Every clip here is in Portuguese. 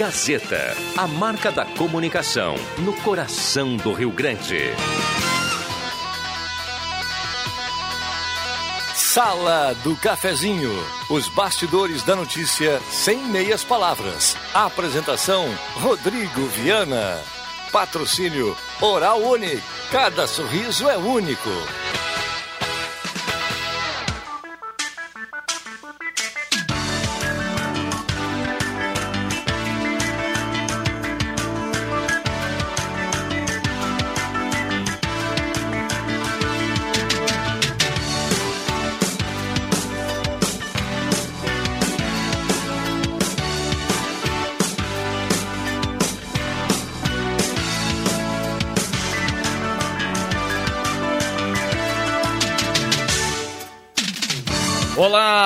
Gazeta, a marca da comunicação no coração do Rio Grande. Sala do Cafezinho. Os bastidores da notícia sem meias palavras. Apresentação: Rodrigo Viana. Patrocínio Oral Unique. Cada sorriso é único.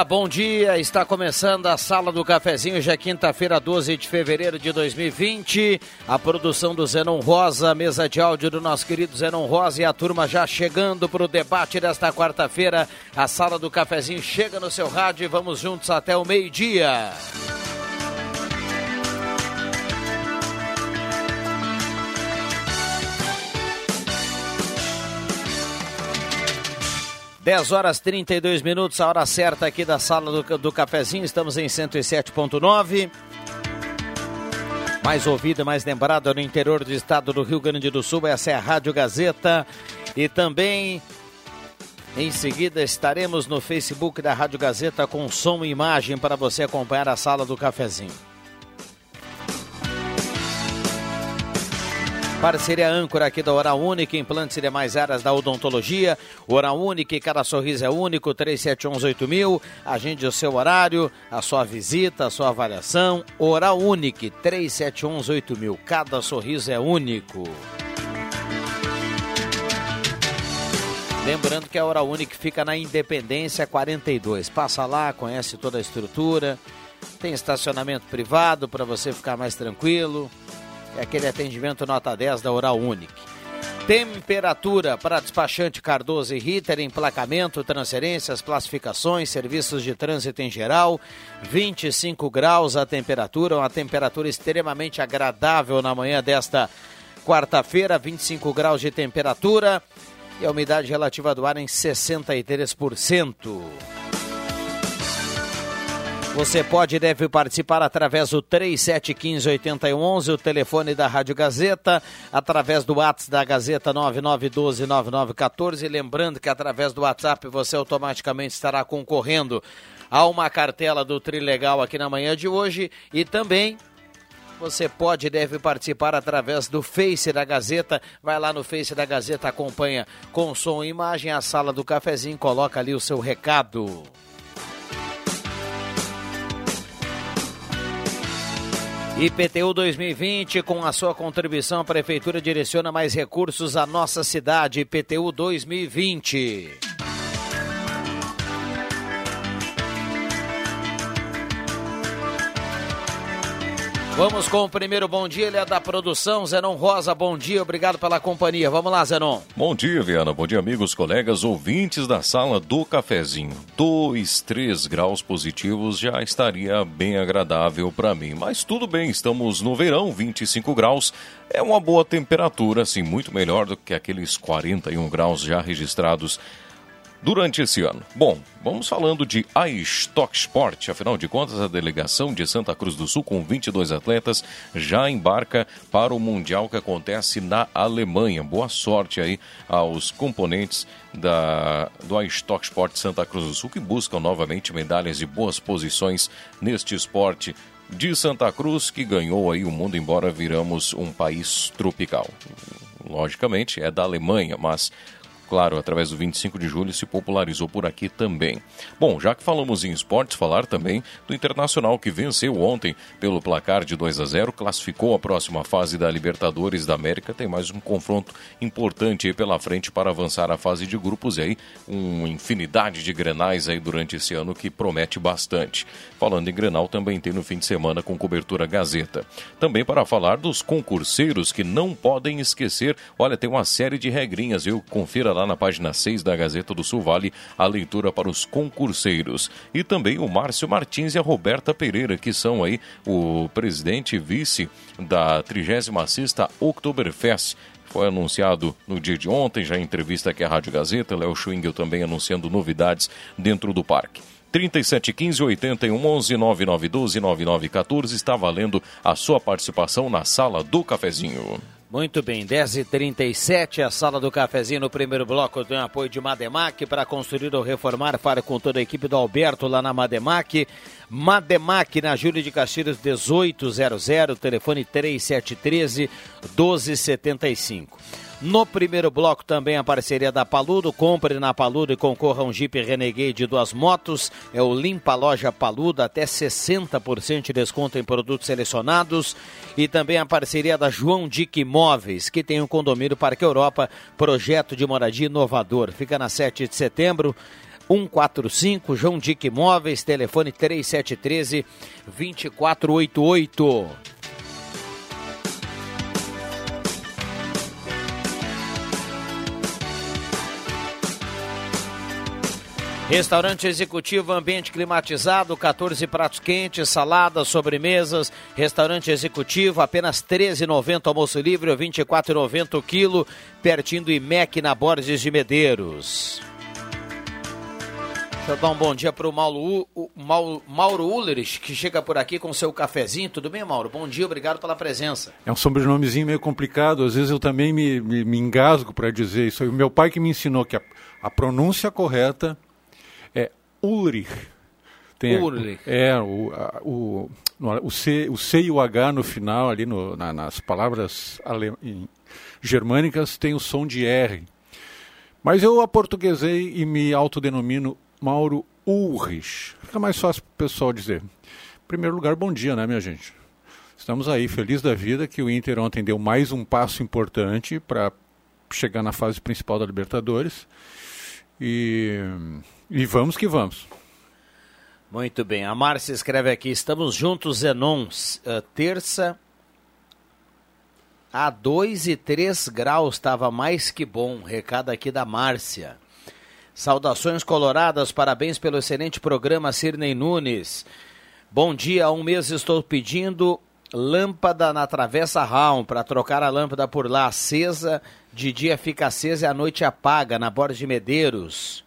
Bom dia. Está começando a Sala do Cafezinho, já é quinta-feira, 12 de fevereiro de 2020. A produção do Zenon Rosa, mesa de áudio do nosso querido Zenon Rosa e a turma já chegando para o debate desta quarta-feira. A Sala do Cafezinho chega no seu rádio e vamos juntos até o meio-dia. 10 horas 32 minutos, a hora certa aqui da sala do, do cafezinho. Estamos em 107.9. Mais ouvida, mais lembrada no interior do estado do Rio Grande do Sul. Essa é a Rádio Gazeta. E também em seguida estaremos no Facebook da Rádio Gazeta com som e imagem para você acompanhar a sala do cafezinho. Parceria âncora aqui da Oral Única, implantes e demais áreas da odontologia. Oral Única, cada sorriso é único, 37118000. Agende o seu horário, a sua visita, a sua avaliação. Oral Única, 37118000. Cada sorriso é único. Lembrando que a Oral Única fica na Independência 42. Passa lá, conhece toda a estrutura. Tem estacionamento privado para você ficar mais tranquilo. É aquele atendimento nota 10 da Oral Unique. Temperatura para despachante Cardoso e Ritter, emplacamento, transferências, classificações, serviços de trânsito em geral. 25 graus a temperatura, uma temperatura extremamente agradável na manhã desta quarta-feira, 25 graus de temperatura e a umidade relativa do ar em 63%. Você pode e deve participar através do 3715-8111, o telefone da Rádio Gazeta, através do WhatsApp da Gazeta 99129914. Lembrando que através do WhatsApp você automaticamente estará concorrendo a uma cartela do Trilegal aqui na manhã de hoje e também você pode e deve participar através do Face da Gazeta. Vai lá no Face da Gazeta, acompanha com som e imagem a sala do cafezinho, coloca ali o seu recado. IPTU 2020, com a sua contribuição, a Prefeitura direciona mais recursos à nossa cidade. IPTU 2020. Vamos com o primeiro bom dia, ele é da produção, Zenon Rosa, bom dia, obrigado pela companhia. Vamos lá, Zenon. Bom dia, Viana, bom dia, amigos, colegas, ouvintes da sala do cafezinho. Dois, três graus positivos já estaria bem agradável para mim, mas tudo bem, estamos no verão, 25 graus, é uma boa temperatura, assim, muito melhor do que aqueles 41 graus já registrados durante esse ano. Bom, vamos falando de iStock Sport. Afinal de contas, a delegação de Santa Cruz do Sul, com 22 atletas, já embarca para o Mundial que acontece na Alemanha. Boa sorte aí aos componentes da, do iStock Sport Santa Cruz do Sul, que buscam novamente medalhas e boas posições neste esporte de Santa Cruz, que ganhou aí o mundo, embora viramos um país tropical. Logicamente, é da Alemanha, mas claro, através do 25 de julho, se popularizou por aqui também. Bom, já que falamos em esportes, falar também do Internacional, que venceu ontem pelo placar de 2 a 0, classificou a próxima fase da Libertadores da América. Tem mais um confronto importante aí pela frente para avançar a fase de grupos e aí uma infinidade de grenais aí durante esse ano que promete bastante. Falando em Grenal, também tem no fim de semana com cobertura Gazeta. Também para falar dos concurseiros que não podem esquecer, olha, tem uma série de regrinhas, viu? Confira lá na página 6 da Gazeta do Sul vale a leitura para os concurseiros. E também o Márcio Martins e a Roberta Pereira, que são aí o presidente e vice da 36ª Oktoberfest foi anunciado no dia de ontem, já em entrevista aqui à Rádio Gazeta, Léo Schwingel também anunciando novidades dentro do parque. 3715 81 11 9912 9914 está valendo a sua participação na sala do cafezinho. Muito bem, 10h37, a sala do cafezinho no primeiro bloco tem apoio de Mademac para construir ou reformar. Fale com toda a equipe do Alberto lá na Mademac. Mademac na Júlia de Castilhos 1800, telefone 3713 1275. No primeiro bloco também a parceria da Paludo. Compre na Paludo e concorra a um Jeep Renegade de duas motos. É o Limpa Loja Paludo, até 60% de desconto em produtos selecionados. E também a parceria da João Dick Imóveis, que tem um condomínio Parque Europa, projeto de moradia inovador. Fica na 7 de setembro. 145 João Dick Imóveis, telefone 3713 2488. Restaurante executivo, ambiente climatizado, 14 pratos quentes, saladas, sobremesas. Restaurante executivo, apenas R$ 13,90 almoço livre, R$ 24,90 o quilo, pertinho do IMEC na Borges de Medeiros. Deixa eu dar um bom dia para o Mauro, Mauro, que chega por aqui com seu cafezinho. Tudo bem, Mauro? Bom dia, obrigado pela presença. É um sobrenomezinho meio complicado, às vezes eu também me, me, me engasgo para dizer isso. O meu pai que me ensinou que a, a pronúncia correta Ulrich. Tem, Ulrich. É, o, a, o, o, C, o C e o H no final, ali no, na, nas palavras ale, em, germânicas, tem o som de R. Mas eu aportuguesei e me autodenomino Mauro Ulrich. Fica mais fácil para o pessoal dizer. Em primeiro lugar, bom dia, né, minha gente? Estamos aí, feliz da vida que o Inter ontem deu mais um passo importante para chegar na fase principal da Libertadores. E e vamos que vamos. Muito bem. A Márcia escreve aqui: estamos juntos, Zenon. Uh, terça a 2 e 3 graus, estava mais que bom. Recado aqui da Márcia. Saudações coloradas, parabéns pelo excelente programa, Sirnei Nunes. Bom dia, há um mês estou pedindo lâmpada na Travessa Raum para trocar a lâmpada por lá acesa. De dia fica acesa e à noite apaga, na Borda de Medeiros.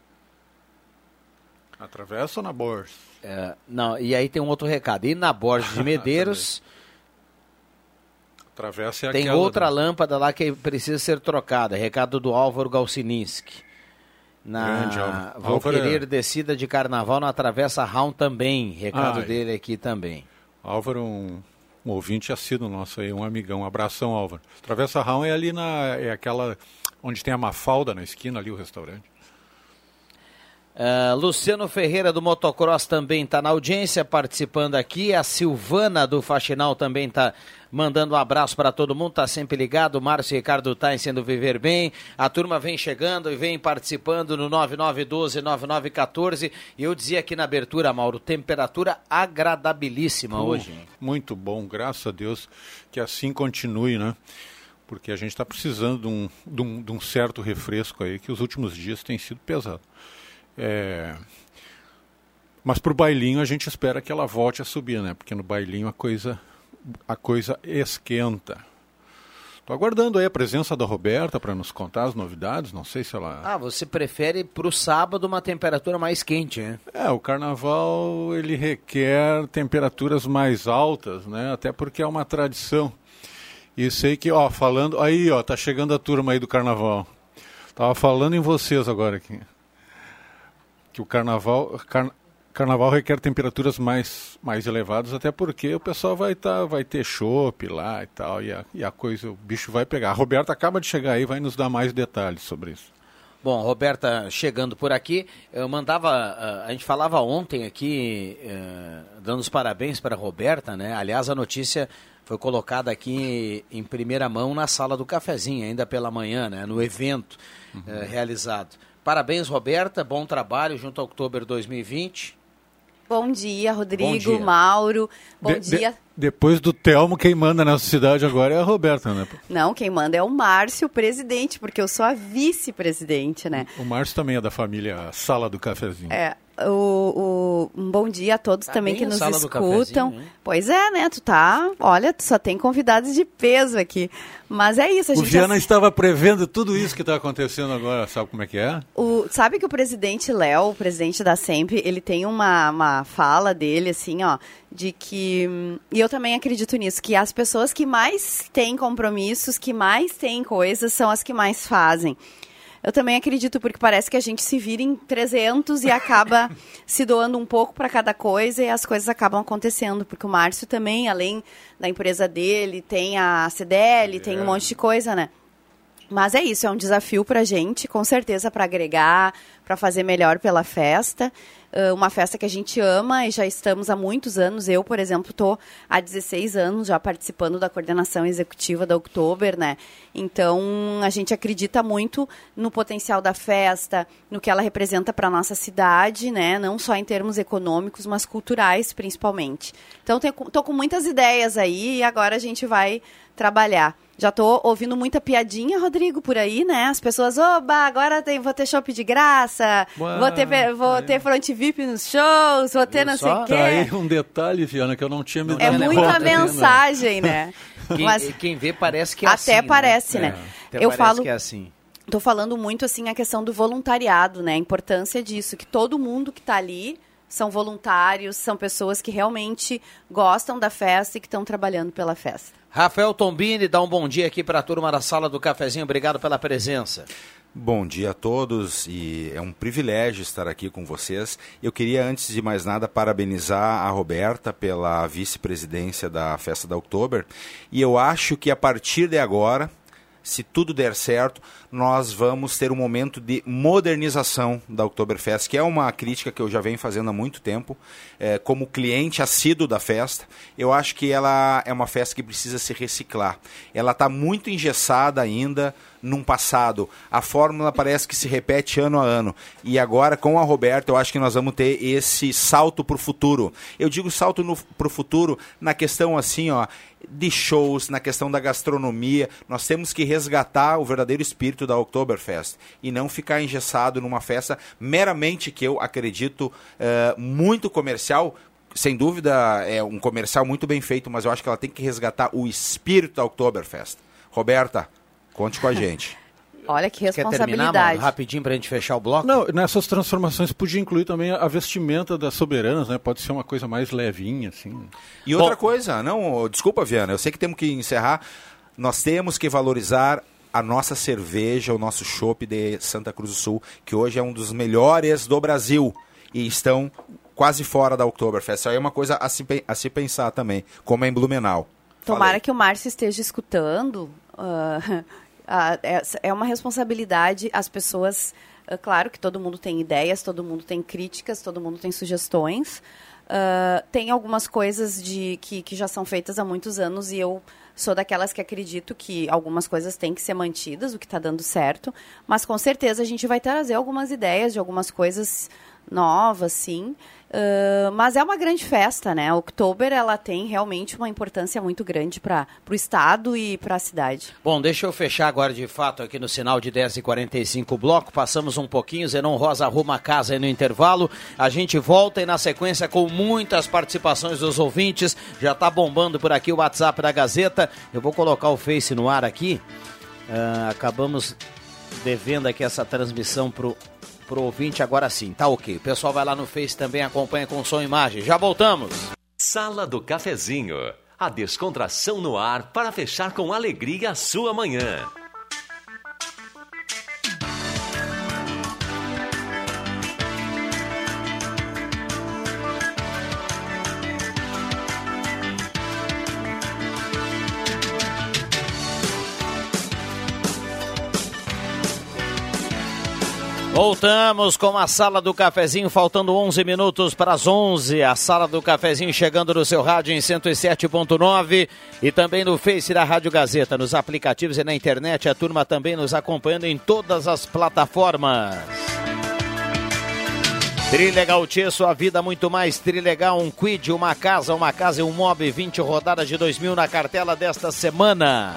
Na Travessa ou na Borges? É, não, e aí tem um outro recado. E na Borges de Medeiros. Travessa é Tem outra lâmpada lá que precisa ser trocada. Recado do Álvaro Galsininski. Na Grande, Vou Álvaro querer é... descida de carnaval na Travessa Raum também. Recado dele aqui também. Álvaro, um, um ouvinte assíduo nosso aí, um amigão. Um abração, Álvaro. Travessa Raum é ali na. É aquela. Onde tem a Mafalda na esquina ali, o restaurante. Uh, Luciano Ferreira do Motocross também está na audiência, participando aqui. A Silvana do Faxinal também está mandando um abraço para todo mundo, está sempre ligado. Márcio e Ricardo tá sendo Viver Bem. A turma vem chegando e vem participando no 9912-9914. E eu dizia aqui na abertura, Mauro, temperatura agradabilíssima uh, hoje. Muito bom, graças a Deus que assim continue, né? Porque a gente está precisando de um, de, um, de um certo refresco aí, que os últimos dias tem sido pesado. É... Mas para o bailinho a gente espera que ela volte a subir, né? Porque no bailinho a coisa, a coisa esquenta. Estou aguardando aí a presença da Roberta para nos contar as novidades. Não sei se ela. Ah, você prefere para o sábado uma temperatura mais quente, né? É, o carnaval ele requer temperaturas mais altas, né? Até porque é uma tradição. E sei que, ó, falando. Aí, ó, tá chegando a turma aí do carnaval. Tava falando em vocês agora aqui que o carnaval, car, carnaval requer temperaturas mais, mais elevadas, até porque o pessoal vai, tá, vai ter chopp lá e tal, e a, e a coisa, o bicho vai pegar. A Roberta acaba de chegar aí vai nos dar mais detalhes sobre isso. Bom, Roberta chegando por aqui, eu mandava, a gente falava ontem aqui, eh, dando os parabéns para a Roberta, né? Aliás, a notícia foi colocada aqui em primeira mão na sala do cafezinho, ainda pela manhã, né? No evento uhum. Eh, realizado. Parabéns, Roberta. Bom trabalho junto ao Outubro 2020. Bom dia, Rodrigo, Bom dia. Mauro. Bom de, dia. Depois do Telmo, quem manda nessa cidade agora é a Roberta, né? Não, quem manda é o Márcio, presidente, porque eu sou a vice-presidente, né? O Márcio também é da família Sala do Cafezinho. É, o, o, um bom dia a todos tá também que nos escutam. Pois é, né? Tu tá. Olha, tu só tem convidados de peso aqui. Mas é isso. A o Viana já... estava prevendo tudo isso que está acontecendo agora. Sabe como é que é? O, sabe que o presidente Léo, o presidente da Sempre, ele tem uma, uma fala dele, assim, ó, de que. E eu também acredito nisso, que as pessoas que mais têm compromissos, que mais têm coisas, são as que mais fazem. Eu também acredito, porque parece que a gente se vira em 300 e acaba se doando um pouco para cada coisa e as coisas acabam acontecendo. Porque o Márcio também, além da empresa dele, tem a CDL, é. tem um monte de coisa, né? Mas é isso, é um desafio para a gente, com certeza para agregar, para fazer melhor pela festa uma festa que a gente ama e já estamos há muitos anos. Eu, por exemplo, estou há 16 anos já participando da coordenação executiva da Oktober, né? Então, a gente acredita muito no potencial da festa, no que ela representa para a nossa cidade, né? Não só em termos econômicos, mas culturais, principalmente. Então, estou com muitas ideias aí e agora a gente vai trabalhar. Já tô ouvindo muita piadinha, Rodrigo, por aí, né? As pessoas, oba, agora tem, vou ter shopping de graça, Ué, vou ter, vou ter front VIP nos shows, vou ter não sei o quê. Tá aí um detalhe, Viana, que eu não tinha me É muita mensagem, né? Quem, Mas, quem vê parece que é até assim. Até parece, né? né? É, eu falo que é assim. Tô falando muito assim a questão do voluntariado, né? A importância disso, que todo mundo que está ali são voluntários, são pessoas que realmente gostam da festa e que estão trabalhando pela festa. Rafael Tombini, dá um bom dia aqui para a turma da sala do cafezinho. Obrigado pela presença. Bom dia a todos e é um privilégio estar aqui com vocês. Eu queria, antes de mais nada, parabenizar a Roberta pela vice-presidência da Festa da Oktober. E eu acho que a partir de agora, se tudo der certo, nós vamos ter um momento de modernização da Oktoberfest, que é uma crítica que eu já venho fazendo há muito tempo, é, como cliente assíduo da festa. Eu acho que ela é uma festa que precisa se reciclar. Ela está muito engessada ainda num passado. A fórmula parece que se repete ano a ano. E agora, com a Roberta, eu acho que nós vamos ter esse salto para o futuro. Eu digo salto para o futuro na questão assim, ó, de shows, na questão da gastronomia. Nós temos que resgatar o verdadeiro espírito da Oktoberfest e não ficar engessado numa festa meramente que eu acredito uh, muito comercial. Sem dúvida, é um comercial muito bem feito, mas eu acho que ela tem que resgatar o espírito da Oktoberfest. Roberta, conte com a gente. Olha que responsabilidade. Quer terminar, rapidinho para a gente fechar o bloco? Não, nessas transformações podia incluir também a vestimenta das soberanas, né? Pode ser uma coisa mais levinha, assim. E outra Bom, coisa, não, desculpa, Viana, eu sei que temos que encerrar. Nós temos que valorizar a nossa cerveja, o nosso chopp de Santa Cruz do Sul, que hoje é um dos melhores do Brasil e estão quase fora da Oktoberfest. Isso aí é uma coisa a se, a se pensar também, como é em Blumenau. Tomara Falei. que o Márcio esteja escutando. Uh, uh, é, é, uma responsabilidade as pessoas. Uh, claro que todo mundo tem ideias, todo mundo tem críticas, todo mundo tem sugestões. tem algumas coisas de que, que já são feitas há muitos anos e eu Sou daquelas que acredito que algumas coisas têm que ser mantidas, o que está dando certo, mas com certeza a gente vai trazer algumas ideias de algumas coisas novas, sim. Mas é uma grande festa, né? Oktober ela tem realmente uma importância muito grande para o estado e para a cidade. Bom, deixa eu fechar agora de fato aqui no sinal de 10h45 o bloco. Passamos um pouquinho, Zenon Rosa arruma a casa aí no intervalo. A gente volta e na sequência com muitas participações dos ouvintes. Já está bombando por aqui o WhatsApp da Gazeta. Eu vou colocar o Face no ar aqui. Uh, acabamos devendo aqui essa transmissão pro pro ouvinte agora sim. Tá ok. O pessoal vai lá no Face também, acompanha com som e imagem. Já voltamos. Sala do Cafezinho. A descontração no ar para fechar com alegria a sua manhã. Voltamos com a Sala do Cafezinho, faltando 11 minutos para as 11. A Sala do Cafezinho chegando no seu rádio em 107.9 e também no Face da Rádio Gazeta, nos aplicativos e na internet. A turma também nos acompanhando em todas as plataformas. Trilegal Tia, sua vida muito mais. Trilegal, um quid, uma casa, uma casa e um mob. 20 rodadas de 2000 na cartela desta semana.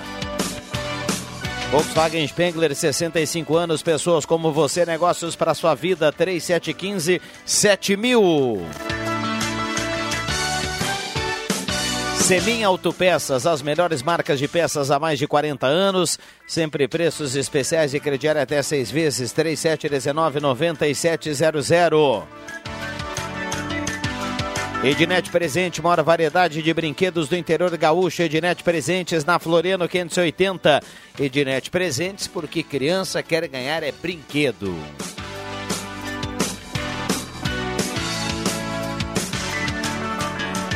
Volkswagen Spengler, 65 anos, pessoas como você, negócios para sua vida, 3715 7000. Semin Autopeças, as melhores marcas de peças há mais de 40 anos. Sempre preços especiais e crediário até seis vezes. 3719-9700. Ednet Presente, maior variedade de brinquedos do interior gaúcho. Ednet Presentes na Floriano 580. Ednet Presentes, porque criança quer ganhar é brinquedo.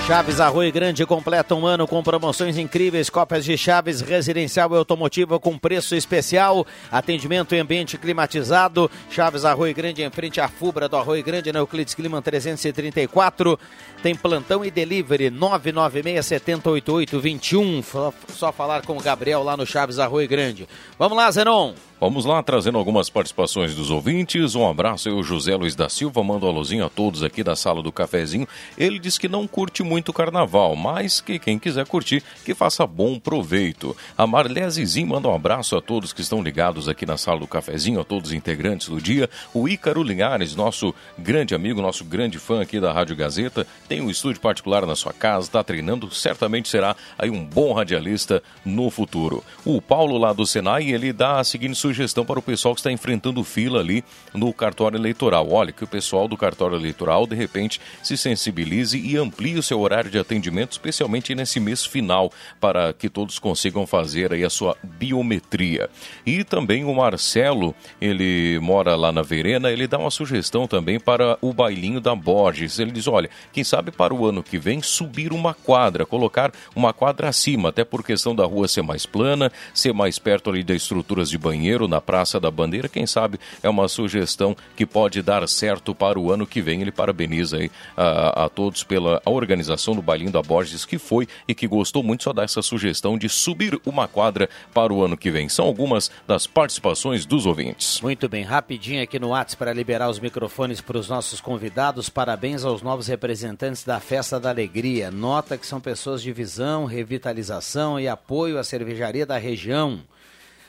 Chaves Arroio Grande completa um ano com promoções incríveis, cópias de Chaves residencial e automotiva com preço especial, atendimento em ambiente climatizado. Chaves Arroio Grande em frente à Fubra do Arroio Grande, na Euclides Clima 334. Tem plantão e delivery 996-708821. Só, só falar com o Gabriel lá no Chaves Arroio Grande. Vamos lá, Zenon. Vamos lá, trazendo algumas participações dos ouvintes. Um abraço o José Luiz da Silva, manda um alôzinho a todos aqui da sala do cafezinho. Ele diz que não curte muito carnaval, mas que quem quiser curtir, que faça bom proveito. A Marlesezinho manda um abraço a todos que estão ligados aqui na sala do cafezinho, a todos os integrantes do dia. O Ícaro Linhares, nosso grande amigo, nosso grande fã aqui da Rádio Gazeta, tem um estúdio particular na sua casa, está treinando, certamente será aí um bom radialista no futuro. O Paulo lá do Senai, ele dá a seguinte sugestão sugestão para o pessoal que está enfrentando fila ali no cartório eleitoral. Olha, que o pessoal do cartório eleitoral, de repente, se sensibilize e amplie o seu horário de atendimento, especialmente nesse mês final, para que todos consigam fazer aí a sua biometria. E também o Marcelo, ele mora lá na Verena, ele dá uma sugestão também para o bailinho da Borges. Ele diz: olha, quem sabe para o ano que vem subir uma quadra, colocar uma quadra acima, até por questão da rua ser mais plana, ser mais perto ali das estruturas de banheiro na Praça da Bandeira. Quem sabe é uma sugestão que pode dar certo para o ano que vem. Ele parabeniza aí a, a todos pela organização do Bailinho da Borges, que foi e que gostou muito. Só dar essa sugestão de subir uma quadra para o ano que vem. São algumas das participações dos ouvintes. Muito bem, rapidinho aqui no WhatsApp para liberar os microfones para os nossos convidados. Parabéns aos novos representantes da Festa da Alegria. Nota que são pessoas de visão, revitalização e apoio à cervejaria da região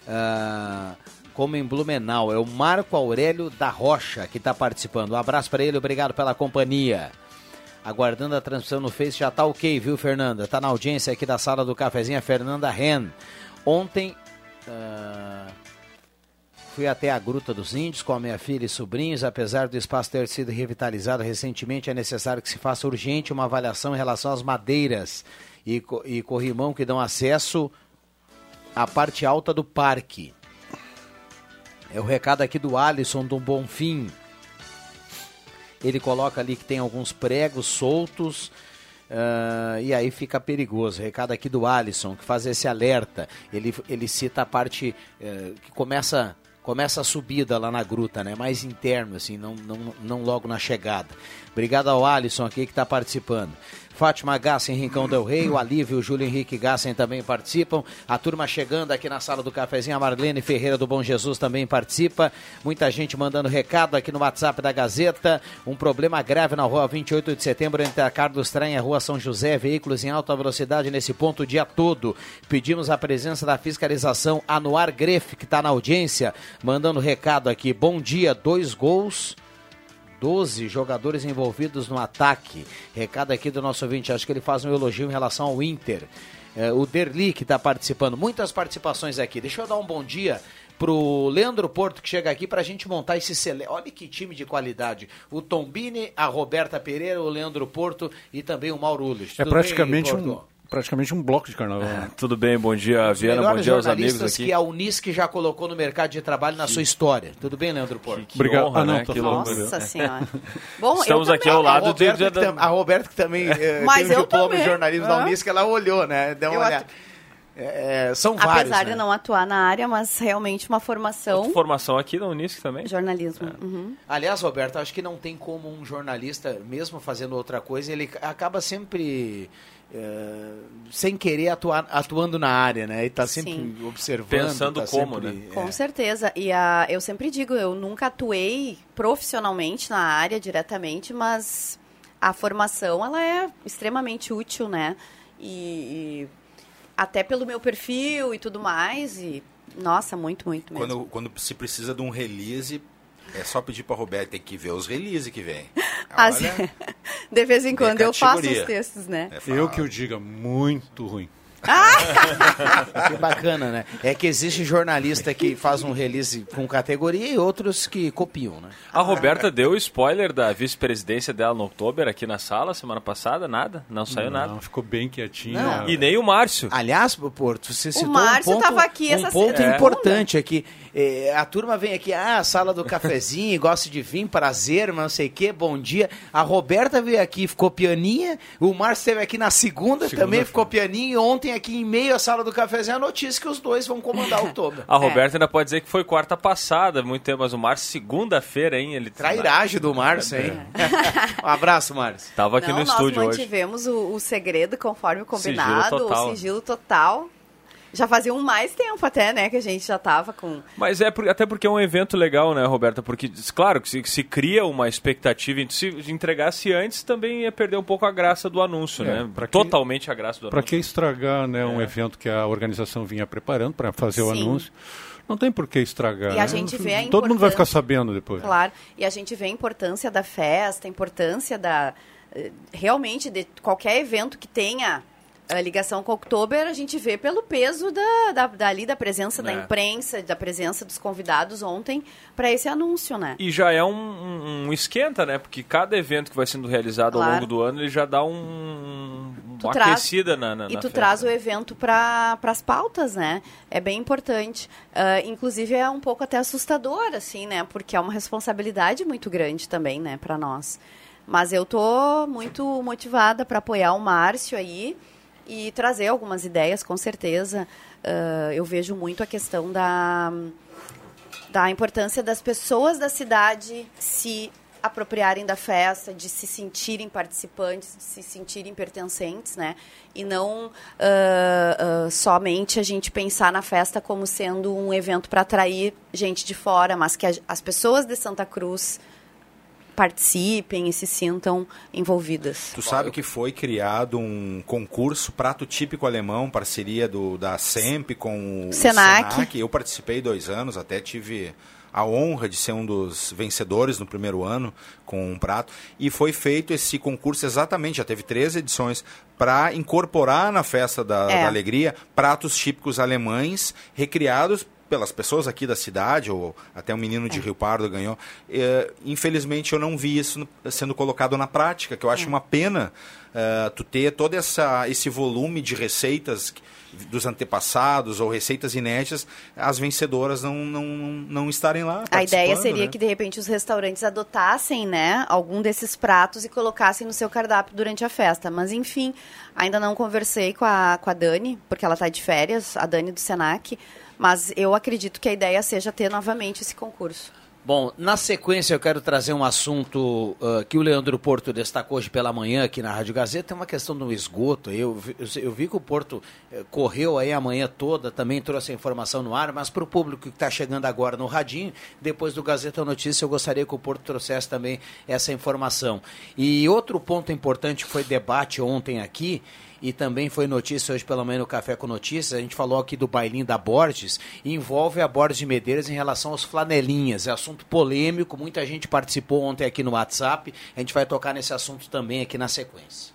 uh, como em Blumenau. É o Marco Aurélio da Rocha que está participando. Um abraço para ele, obrigado pela companhia. Aguardando a transmissão no Face, já está ok, viu, Fernanda? Está na audiência aqui da sala do cafezinho, a Fernanda Ren. Ontem uh, fui até a Gruta dos Índios com a minha filha e sobrinhos. Apesar do espaço ter sido revitalizado recentemente, é necessário que se faça urgente uma avaliação em relação às madeiras e, e corrimão que dão acesso a parte alta do parque. É o recado aqui do Alisson do Bonfim. Ele coloca ali que tem alguns pregos soltos. Uh, e aí fica perigoso. Recado aqui do Alisson, que faz esse alerta. Ele, ele cita a parte uh, que começa começa a subida lá na gruta, né? Mais interno, assim, não, não, não logo na chegada. Obrigado ao Alisson aqui que está participando. Fátima Gassen, Rincão Del Rei, o Alívio, Júlio Henrique Gassen também participam. A turma chegando aqui na sala do cafezinho, a Marlene Ferreira do Bom Jesus também participa. Muita gente mandando recado aqui no WhatsApp da Gazeta. Um problema grave na rua 28 de setembro entre a Carlos Traem e a rua São José. Veículos em alta velocidade nesse ponto o dia todo. Pedimos a presença da fiscalização Anuar Grefe, que está na audiência, mandando recado aqui. Bom dia, dois gols 12 jogadores envolvidos no ataque. Recado aqui do nosso ouvinte, acho que ele faz um elogio em relação ao Inter. É, o Derli que está participando, muitas participações aqui. Deixa eu dar um bom dia pro Leandro Porto que chega aqui para a gente montar esse cele... Olha que time de qualidade. O Tombini, a Roberta Pereira, o Leandro Porto e também o Mauro Ulrich. É praticamente bem, um praticamente um bloco de carnaval. É, tudo bem, bom dia, Viana, bom dia aos amigos aqui. que a Unisc já colocou no mercado de trabalho na que... sua história. Tudo bem, Leandro Porto? Que, Obrigado. Honra, ah, não, né? que Nossa Senhora. Bom, Estamos aqui ao lado do... A Roberta que também eh, Mas tem um diploma também. de jornalismo da Unisc, ela olhou, né? Deu uma olhada. É, são Apesar vários. Apesar né? de não atuar na área, mas realmente uma formação. Outra formação aqui na Unisc também? Jornalismo. É. Uhum. Aliás, Roberto, acho que não tem como um jornalista, mesmo fazendo outra coisa, ele acaba sempre Sem querer atuar, atuando na área, né? E tá sempre Sim. observando. Pensando tá como, sempre, né? Com é. certeza. E a, eu sempre digo, eu nunca atuei profissionalmente na área diretamente, mas a formação ela é extremamente útil, né? E, e até pelo meu perfil e tudo mais. E, nossa, muito, muito mesmo. Quando, quando se precisa de um release, é só pedir para Roberto ter que ver os releases que vem. Olha, de vez em quando eu faço os textos, né? É eu que o diga, muito ruim. Que bacana, né? É que existe jornalista que faz um release com categoria e outros que copiam, né? A Roberta deu spoiler da vice-presidência dela no outubro aqui na sala semana passada, nada? Não saiu não, nada. Não, ficou bem quietinho. E nem o Márcio. Aliás, Porto, você citou o Márcio um ponto, estava aqui um ponto importante aqui. É, a turma vem aqui, ah, sala do cafezinho, gosta de vir, prazer, mas não sei o quê, bom dia. A Roberta veio aqui, ficou pianinha. O Márcio esteve aqui na segunda, segunda também ficou pianinho. E ontem aqui em meio à sala do cafezinho a notícia que os dois vão comandar o todo. a Roberta é. ainda pode dizer que foi quarta passada, muito tempo, mas o Márcio segunda-feira, hein? Ele... Trairagem do Márcio, hein? um abraço, Márcio. Tava aqui não, no estúdio hoje. Nós mantivemos o, o segredo conforme combinado, sigilo total, o sigilo total. Já fazia um mais tempo até, né, que a gente já tava com... Mas é por, até porque é um evento legal, né, Roberta? Porque, claro, que se, se cria uma expectativa, se entregasse antes também ia perder um pouco a graça do anúncio, é, né? Que, Totalmente a graça do anúncio. Para que estragar, né, um é. evento que a organização vinha preparando para fazer Sim. o anúncio? Não tem por que estragar. E a né? gente vê a Todo mundo vai ficar sabendo depois. Claro. E a gente vê a importância da festa, a importância da eh, realmente de qualquer evento que tenha a ligação com o Oktober a gente vê pelo peso da, da, dali, da presença é. da imprensa, da presença dos convidados ontem para esse anúncio, né? E já é um, um, esquenta, né? Porque cada evento que vai sendo realizado claro. ao longo do ano, ele já dá um, uma traz, aquecida na, na E tu festa. traz o evento para as pautas, né? É bem importante. Uh, inclusive é um pouco até assustador, assim, né? Porque é uma responsabilidade muito grande também, né, para nós. Mas eu tô muito motivada para apoiar o Márcio aí e trazer algumas ideias, com certeza. Uh, eu vejo muito a questão da, da importância das pessoas da cidade se apropriarem da festa, de se sentirem participantes, de se sentirem pertencentes, né? E não uh, uh, somente a gente pensar na festa como sendo um evento para atrair gente de fora, mas que a, as pessoas de Santa Cruz participem e se sintam envolvidas. Tu sabe que foi criado um concurso prato típico alemão, parceria do da SEMP com o Senac. Senac. Eu participei dois anos, até tive a honra de ser um dos vencedores no primeiro ano com um prato. E foi feito esse concurso exatamente, já teve três edições, para incorporar na festa da, é. da, alegria pratos típicos alemães recriados pelas pessoas aqui da cidade, ou até um menino de é. Rio Pardo ganhou. É, infelizmente eu não vi isso sendo colocado na prática, que eu acho é. uma pena uh, tu ter todo essa, esse volume de receitas dos antepassados ou receitas inéditas, as vencedoras não, não, não estarem lá. A ideia seria né? que de repente os restaurantes adotassem né, algum desses pratos e colocassem no seu cardápio durante a festa. Mas enfim, ainda não conversei com a, com a Dani, porque ela está de férias, a Dani do Senac. Mas eu acredito que a ideia seja ter novamente esse concurso. Bom, na sequência eu quero trazer um assunto uh, que o Leandro Porto destacou hoje pela manhã aqui na Rádio Gazeta, é uma questão do esgoto. Eu, eu, eu vi que o Porto uh, correu aí a manhã toda, também trouxe a informação no ar, mas para o público que está chegando agora no radinho, depois do Gazeta Notícia, eu gostaria que o Porto trouxesse também essa informação. E outro ponto importante foi debate ontem aqui, e também foi notícia hoje pela manhã no Café com Notícias, a gente falou aqui do bailinho da Borges, envolve a Borges de Medeiros em relação aos flanelinhas, é assunto polêmico, muita gente participou ontem aqui no WhatsApp, a gente vai tocar nesse assunto também aqui na sequência.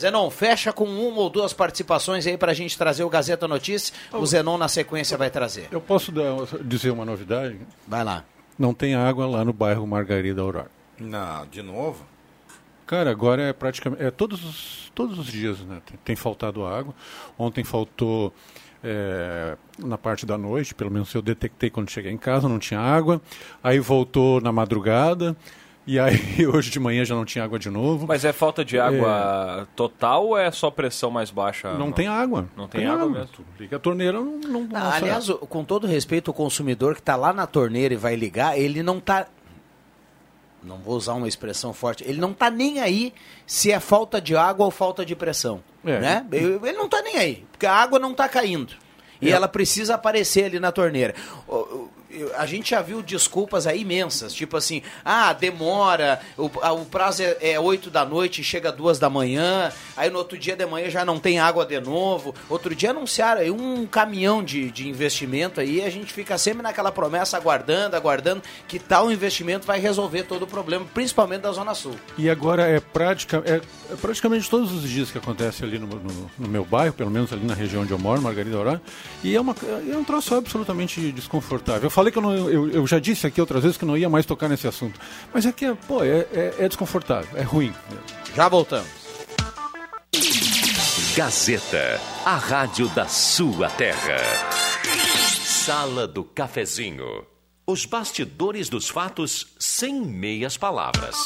Zenon, fecha com uma ou duas participações aí para a gente trazer o Gazeta Notícias. O Zenon na sequência vai trazer. Eu posso dar, dizer uma novidade? Vai lá. Não tem água lá no bairro Margarida Aurora. Não, de novo? Cara, agora é praticamente. É todos os, todos os dias, né? Tem, tem faltado água. Ontem faltou é, na parte da noite, pelo menos eu detectei quando cheguei em casa, não tinha água. Aí voltou na madrugada. E aí hoje de manhã já não tinha água de novo. Mas é falta de água é... total ou é só pressão mais baixa? Não, não... tem água. Não tem, tem água, água, mesmo. Liga a torneira, não. não, não aliás, com todo respeito, o consumidor que está lá na torneira e vai ligar, ele não está não vou usar uma expressão forte, ele não está nem aí se é falta de água ou falta de pressão. É. Né? Ele não está nem aí, porque a água não está caindo. E é. ela precisa aparecer ali na torneira a gente já viu desculpas aí imensas, tipo assim, ah, demora, o, o prazo é, é 8 da noite chega duas da manhã, aí no outro dia de manhã já não tem água de novo. Outro dia anunciaram aí um caminhão de, de investimento aí, a gente fica sempre naquela promessa aguardando, aguardando que tal investimento vai resolver todo o problema, principalmente da Zona Sul. E agora é, prática, é, é praticamente todos os dias que acontece ali no, no, no, meu bairro, pelo menos ali na região onde eu moro, Margarida Orá, e é, uma, é um troço absolutamente desconfortável. Eu falei que eu, não, eu, eu, já disse aqui outras vezes que não ia mais tocar nesse assunto. Mas é que, pô, é, é, é desconfortável, é ruim. Já voltamos. Gazeta, a rádio da sua terra. Sala do Cafezinho. Os bastidores dos fatos sem meias palavras.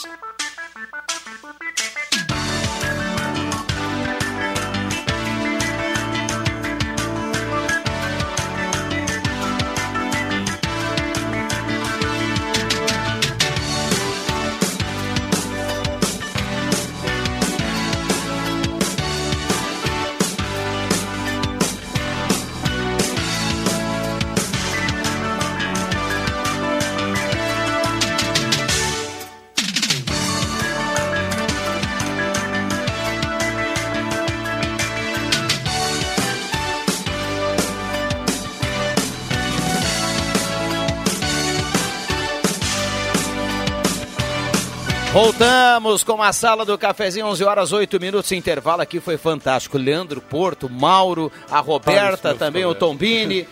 Voltamos com a sala do cafezinho, 11 horas 8 minutos. Intervalo aqui foi fantástico. Leandro Porto, Mauro, a Roberta, também o Tombini.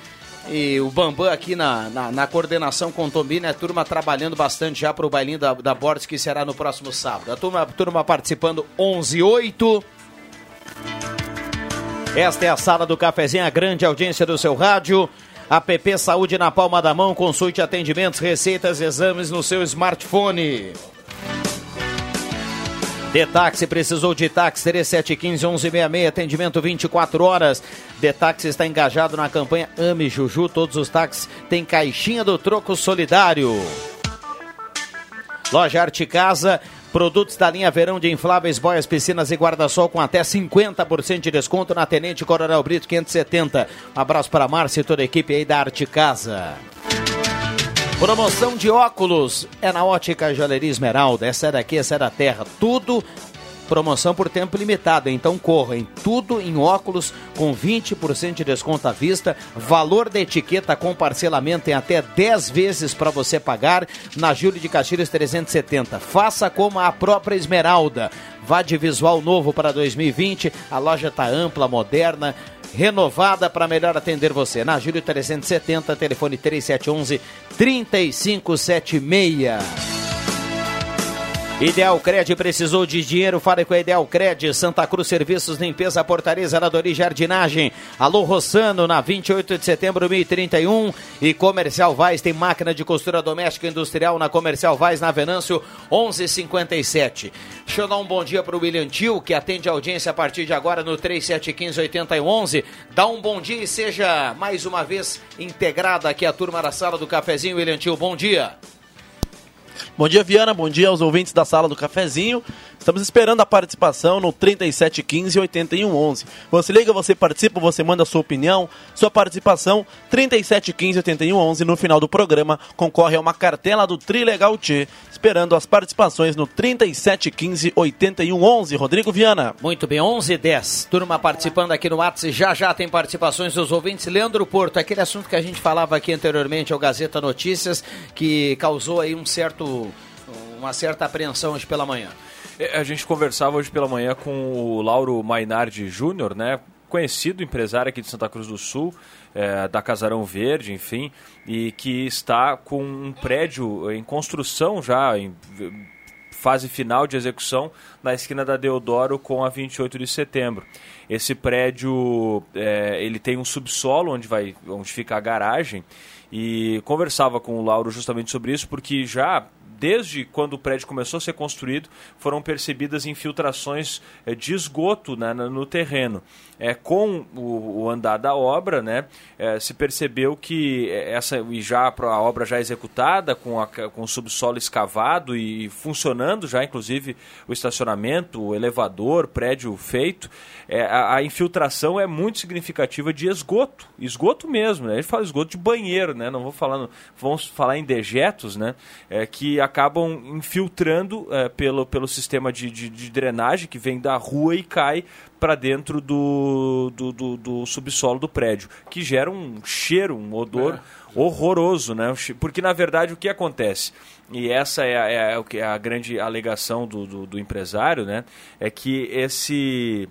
E o Bambam aqui na, na, na, coordenação com o Tombini, a turma trabalhando bastante já para o bailinho da, da Borges, que será no próximo sábado. A turma, a turma participando 11 8. Esta é a sala do cafezinho, a grande audiência do seu rádio. APP Saúde na palma da mão, consulte atendimentos, receitas, exames no seu smartphone. Detaxi precisou de táxi 3715 1166, atendimento 24 horas. Detaxi está engajado na campanha Ame Juju, todos os táxis têm caixinha do troco solidário. Loja Arte Casa, Produtos da linha Verão de infláveis, boias, piscinas e guarda-sol com até 50% de desconto na Tenente Coronel Brito 570. Um abraço para Márcia e toda a equipe aí da Arte Casa. Promoção de óculos é na Ótica Joalheria Esmeralda. Essa é daqui, essa é da terra. Tudo promoção por tempo limitado. Então corra em tudo em óculos com 20% de desconto à vista, valor da etiqueta com parcelamento em até 10 vezes para você pagar na Júlio de Castilhos 370. Faça como a própria Esmeralda. Vá de visual novo para 2020. A loja está ampla, moderna renovada para melhor atender você. Na Júlio 370, telefone 3711 3576. Ideal Cred precisou de dinheiro, fale com a Ideal Cred, Santa Cruz Serviços, Limpeza, Portaria, Zeladoria e Jardinagem. Alô Rossano, na 28 de setembro, 1031. E Comercial Vaz, tem máquina de costura doméstica industrial na Comercial Vaz, na Venâncio, 1157. Deixa eu dar um bom dia para o William Tio, que atende a audiência a partir de agora no 3715-8111. Dá um bom dia e seja mais uma vez integrada aqui a turma da sala do cafezinho. William Tio, bom dia. Bom dia, Viana. Bom dia aos ouvintes da sala do cafezinho. Estamos esperando a participação no 3715 8111. Você liga, você participa, você manda a sua opinião, sua participação 3715 8111 no final do programa concorre a uma cartela do Trilegal T. Esperando as participações no 3715 8111. Rodrigo Viana. Muito bem, 11 e 10. Turma participando aqui no WhatsApp. Já já tem participações dos ouvintes. Leandro Porto, aquele assunto que a gente falava aqui anteriormente ao Gazeta Notícias, que causou aí um certo uma certa apreensão hoje pela manhã. É, a gente conversava hoje pela manhã com o Lauro Mainardi Júnior, né? Conhecido empresário aqui de Santa Cruz do Sul, é, da Casarão Verde, enfim, e que está com um prédio em construção já, em fase final de execução, na esquina da Deodoro com a 28 de setembro. Esse prédio, é, ele tem um subsolo onde, vai, onde fica a garagem, e conversava com o Lauro justamente sobre isso, porque já desde quando o prédio começou a ser construído, foram percebidas infiltrações é, de esgoto né, no terreno. É, com o, o andar da obra, né, é, se percebeu que essa e já a obra já executada, com, a, com o subsolo escavado e funcionando já, inclusive o estacionamento, o elevador, prédio feito, é, a, a, infiltração é muito significativa de esgoto, esgoto mesmo. Né? A gente fala esgoto de banheiro, né? Não vou falar, vamos falar em dejetos, né? É, que acabam infiltrando é, pelo, pelo sistema de, de, de drenagem que vem da rua e cai para dentro do, do, do, do, subsolo do prédio, que gera um cheiro, um odor é. horroroso, né? Porque na verdade o que acontece? E essa é a, é a, grande alegação do, do, do empresário, né? É que esse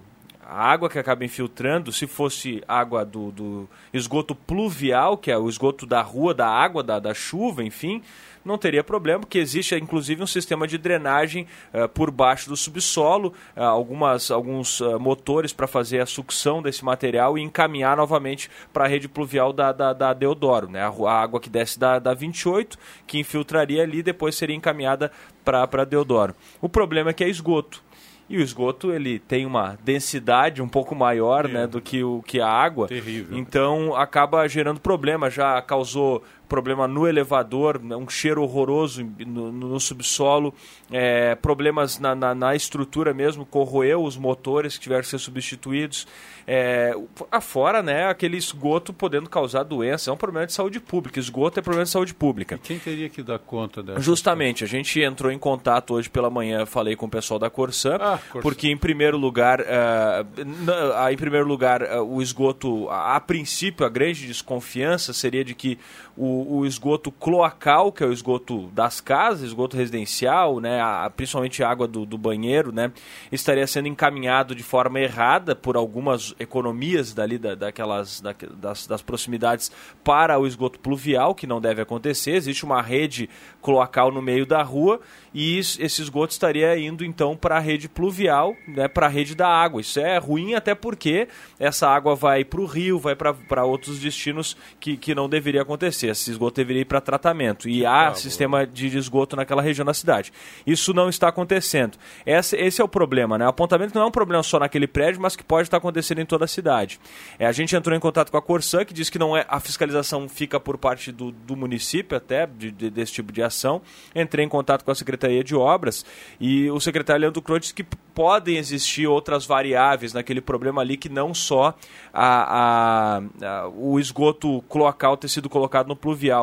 a água que acaba infiltrando, se fosse água do, do, esgoto pluvial, que é o esgoto da rua, da água, da, da chuva, enfim, não teria problema, porque existe inclusive um sistema de drenagem uh, por baixo do subsolo, uh, algumas, alguns uh, motores para fazer a sucção desse material e encaminhar novamente para a rede pluvial da, da, da Deodoro. Né? A, a, água que desce da, da 28, que infiltraria ali, depois seria encaminhada para Deodoro. O problema é que é esgoto. E o esgoto ele tem uma densidade um pouco maior é. né, do que, o, que a água. Terrível. Então acaba gerando problema. Já causou problema no elevador, né, um cheiro horroroso no, no subsolo, é, problemas na, na, na, estrutura mesmo, corroeu os motores que tiveram que ser substituídos. É, afora né, aquele esgoto podendo causar doença. É um problema de saúde pública. Esgoto é problema de saúde pública. E quem teria que dar conta dessa? Justamente, a gente entrou em contato hoje pela manhã, falei com o pessoal da Corsan, ah, porque em primeiro lugar, uh, em primeiro lugar, uh, o esgoto, a, a princípio, a grande desconfiança seria de que o, o, esgoto cloacal, que é o esgoto das casas, esgoto residencial, né, a, principalmente a água do, do, banheiro, né, estaria sendo encaminhado de forma errada por algumas economias dali da, daquelas da, das, das, proximidades para o esgoto pluvial, que não deve acontecer. Existe uma rede cloacal no meio da rua e esse esgoto estaria indo então para a rede pluvial, né, para a rede da água. Isso é ruim até porque essa água vai para o rio, vai para outros destinos que, que não deveria acontecer. Esse esgoto deveria ir para tratamento e há ah, sistema de esgoto naquela região da cidade. Isso não está acontecendo. Esse, esse é o problema, né? O apontamento não é um problema só naquele prédio, mas que pode estar acontecendo em toda a cidade. É, a gente entrou em contato com a Corsan, que diz que não é a fiscalização fica por parte do, do município até de, de, desse tipo de ação. Entrei em contato com a Secretaria de Obras e o secretário Leandro Croix disse que podem existir outras variáveis naquele problema ali que não só a, a, a, o esgoto cloacal ter sido colocado no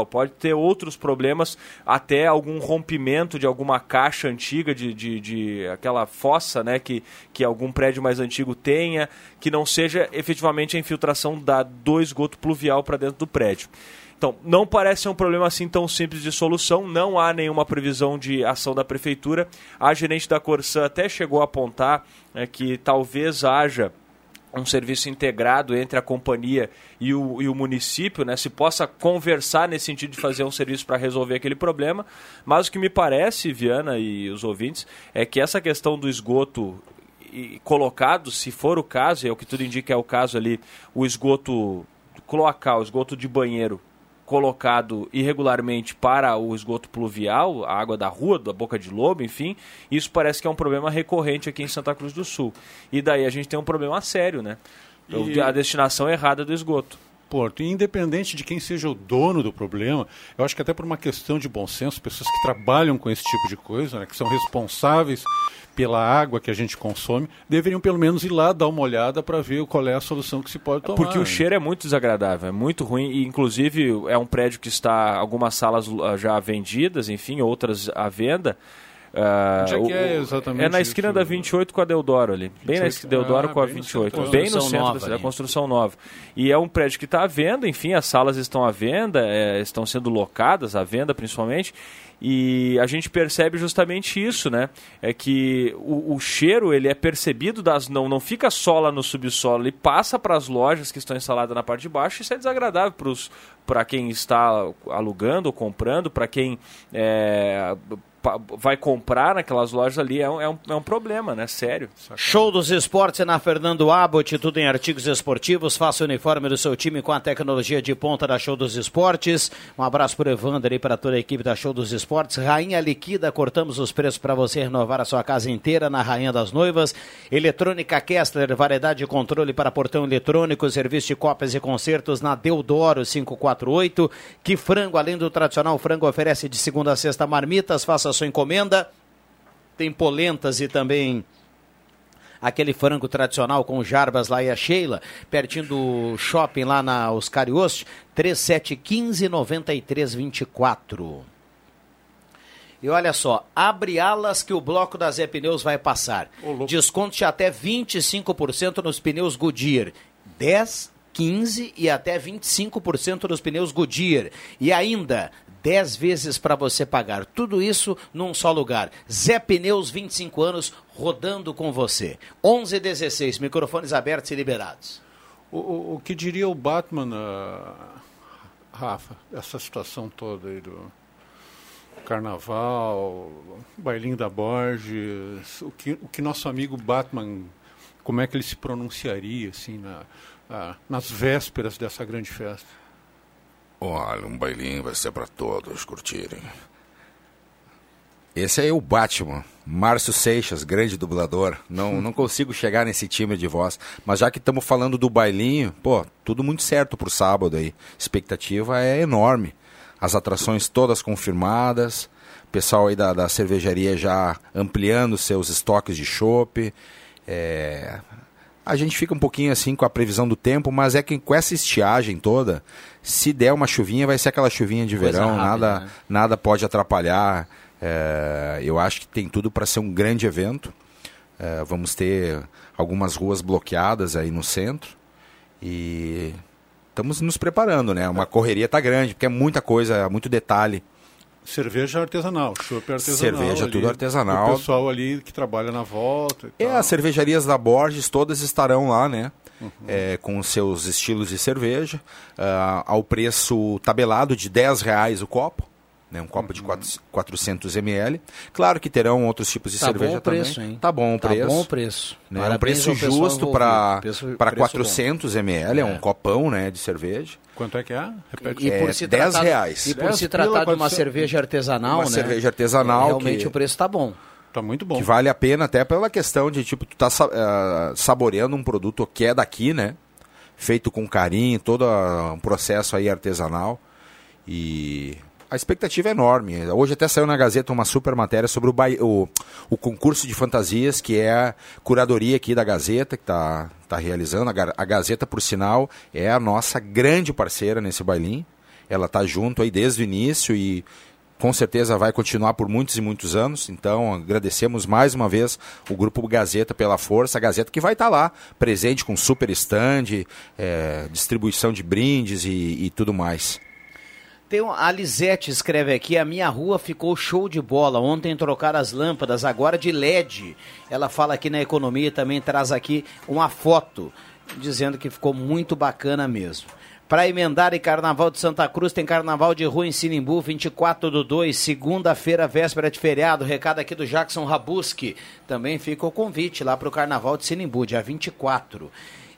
Pode ter outros problemas, até algum rompimento de alguma caixa antiga, de, de, de aquela fossa né, que, que algum prédio mais antigo tenha, que não seja efetivamente a infiltração da, do esgoto pluvial para dentro do prédio. Então, não parece ser um problema assim tão simples de solução, não há nenhuma previsão de ação da prefeitura. A gerente da Corsã até chegou a apontar é, que talvez haja um serviço integrado entre a companhia e o, e o município, né, se possa conversar nesse sentido de fazer um serviço para resolver aquele problema. Mas o que me parece, Viana e os ouvintes, é que essa questão do esgoto colocado, se for o caso, é o que tudo indica é o caso ali, o esgoto cloacal, esgoto de banheiro colocado irregularmente para o esgoto pluvial, a água da rua, da boca de lobo, enfim, isso parece que é um problema recorrente aqui em Santa Cruz do Sul. E daí a gente tem um problema sério, né? E... A destinação errada do esgoto. Porto, independente de quem seja o dono do problema, eu acho que até por uma questão de bom senso, pessoas que trabalham com esse tipo de coisa, né, que são responsáveis pela água que a gente consome, deveriam pelo menos ir lá dar uma olhada para ver qual é a solução que se pode tomar. Porque o cheiro é muito desagradável, é muito ruim e inclusive é um prédio que está algumas salas ah, já vendidas, enfim, outras à venda. Uh, Onde é que é exatamente? É na esquina isso? da 28 com a Deodoro ali. Bem 28? na esquina Deodoro ah, com a 28. No bem no centro nova, da cidade, construção nova. E é um prédio que está à venda, enfim, as salas estão à venda, é, estão sendo locadas à venda principalmente. E a gente percebe justamente isso, né? É que o, o, cheiro ele é percebido das não não fica só lá no subsolo, ele passa para as lojas que estão instaladas na parte de baixo. Isso é desagradável para quem está alugando ou comprando, para quem é, vai comprar naquelas lojas ali é um, é um, é um problema, né? Sério. Show dos esportes na Fernando Abbott, tudo em artigos esportivos. Faça o uniforme do seu time com a tecnologia de ponta da Show dos Esportes. Um abraço para o Evander e para toda a equipe da Show dos Esportes. Rainha Liquida, cortamos os preços para você renovar a sua casa inteira na Rainha das Noivas. Eletrônica Kessler, variedade de controle para portão eletrônico, serviço de cópias e concertos na Deodoro 548. Que frango, além do tradicional frango, oferece de segunda a sexta marmitas. Faça a sua encomenda. Tem polentas e também aquele frango tradicional com jarbas lá e a Sheila, pertinho do shopping lá na Oscar Oste, 3715 9324. E olha só, abre alas que o bloco da Zé Pneus vai passar. Desconto de até 25% nos pneus Goodyear. 10, 15 e até 25% nos pneus Goodyear. E ainda 10 vezes para você pagar. Tudo isso num só lugar. Zé Pneus, 25 anos, rodando com você. 11 16, microfones abertos e liberados. O, o, o que diria o Batman, uh, Rafa, essa situação toda aí do carnaval, bailinho da Borges, o que, o que nosso amigo Batman, como é que ele se pronunciaria assim na, uh, nas vésperas dessa grande festa? Olha, um bailinho vai ser para todos curtirem. Esse aí é o Batman, Márcio Seixas, grande dublador. Não, não consigo chegar nesse time de voz. Mas já que estamos falando do bailinho, pô, tudo muito certo pro sábado aí. Expectativa é enorme. As atrações todas confirmadas. Pessoal aí da, da cervejaria já ampliando seus estoques de chopp. É, a gente fica um pouquinho assim com a previsão do tempo, mas é que com essa estiagem toda, se der uma chuvinha, vai ser aquela chuvinha de Coisa verão, rápida, nada, né? nada pode atrapalhar. É, eu acho que tem tudo para ser um grande evento. É, vamos ter algumas ruas bloqueadas aí no centro e estamos nos preparando, né? Uma correria tá grande, porque é muita coisa, muito detalhe Cerveja artesanal, chopp artesanal. Cerveja, ali, tudo artesanal. O pessoal ali que trabalha na volta. é, tal. as cervejarias da Borges todas estarão lá, né? Uhum. É, com seus estilos de cerveja, uh, ao preço tabelado de 10 reais o copo. Né, um copo uhum. de 400 ml. Claro que terão outros tipos de tá cerveja bom o preço, também. Hein? Tá bom o tá preço. bom o preço. Né, é um preço justo para 400 ml, é. é um copão né, de cerveja. Quanto é que é? Repete. E por é, se 10 tratar, reais. E por 10 se tratar de uma cerveja artesanal, uma né? cerveja artesanal. Realmente que, o preço está bom. Tá muito bom. Que vale a pena até pela questão de, tipo, tu tá uh, saboreando um produto que é daqui, né? Feito com carinho, todo um processo aí artesanal. E a expectativa é enorme. Hoje até saiu na Gazeta uma super matéria sobre o, o, o concurso de fantasias, que é a curadoria aqui da Gazeta, que está tá realizando. A, a, Gazeta, por sinal, é a nossa grande parceira nesse bailinho. Ela está junto aí desde o início e com certeza vai continuar por muitos e muitos anos. Então, agradecemos mais uma vez o Grupo Gazeta pela força. A Gazeta que vai estar tá lá, presente com super stand, é, distribuição de brindes e, e tudo mais. Tem um, a Lisete escreve aqui: a minha rua ficou show de bola. Ontem trocaram as lâmpadas, agora de LED. Ela fala aqui na economia e também traz aqui uma foto dizendo que ficou muito bacana mesmo. Para emendar em Carnaval de Santa Cruz, tem Carnaval de Rua em Sinimbu, 24 do 2, segunda-feira, véspera de feriado. Recado aqui do Jackson Rabuski. Também fica o convite lá para o Carnaval de Sinimbu, dia 24.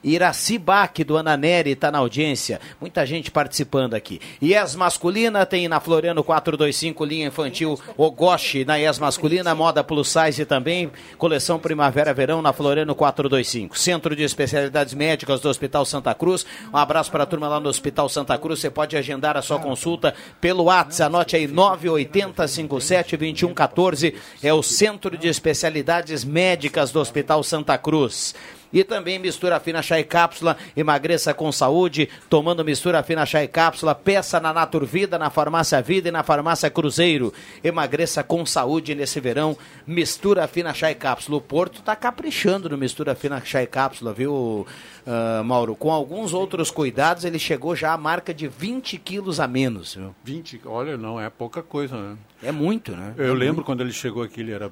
Iracibac do Ananeri está na audiência. Muita gente participando aqui. IES masculina tem na Floriano 425, linha infantil Ogoshi na IES masculina, moda plus size também, coleção primavera-verão na Floriano 425. Centro de Especialidades Médicas do Hospital Santa Cruz. Um abraço para a turma lá no Hospital Santa Cruz. Você pode agendar a sua consulta pelo WhatsApp. Anote aí 980 57 2114. É o Centro de Especialidades Médicas do Hospital Santa Cruz. E também mistura fina chá e cápsula, emagreça com saúde, tomando mistura fina chá e cápsula, peça na Naturvida, na Farmácia Vida e na Farmácia Cruzeiro. Emagreça com saúde nesse verão, mistura fina chá e cápsula. O Porto está caprichando no mistura fina chá e cápsula, viu, uh, Mauro? Com alguns outros cuidados, ele chegou já à marca de 20 quilos a menos, viu? 20, olha, não é pouca coisa, né? É muito, né? Eu é lembro muito. quando ele chegou aqui, ele era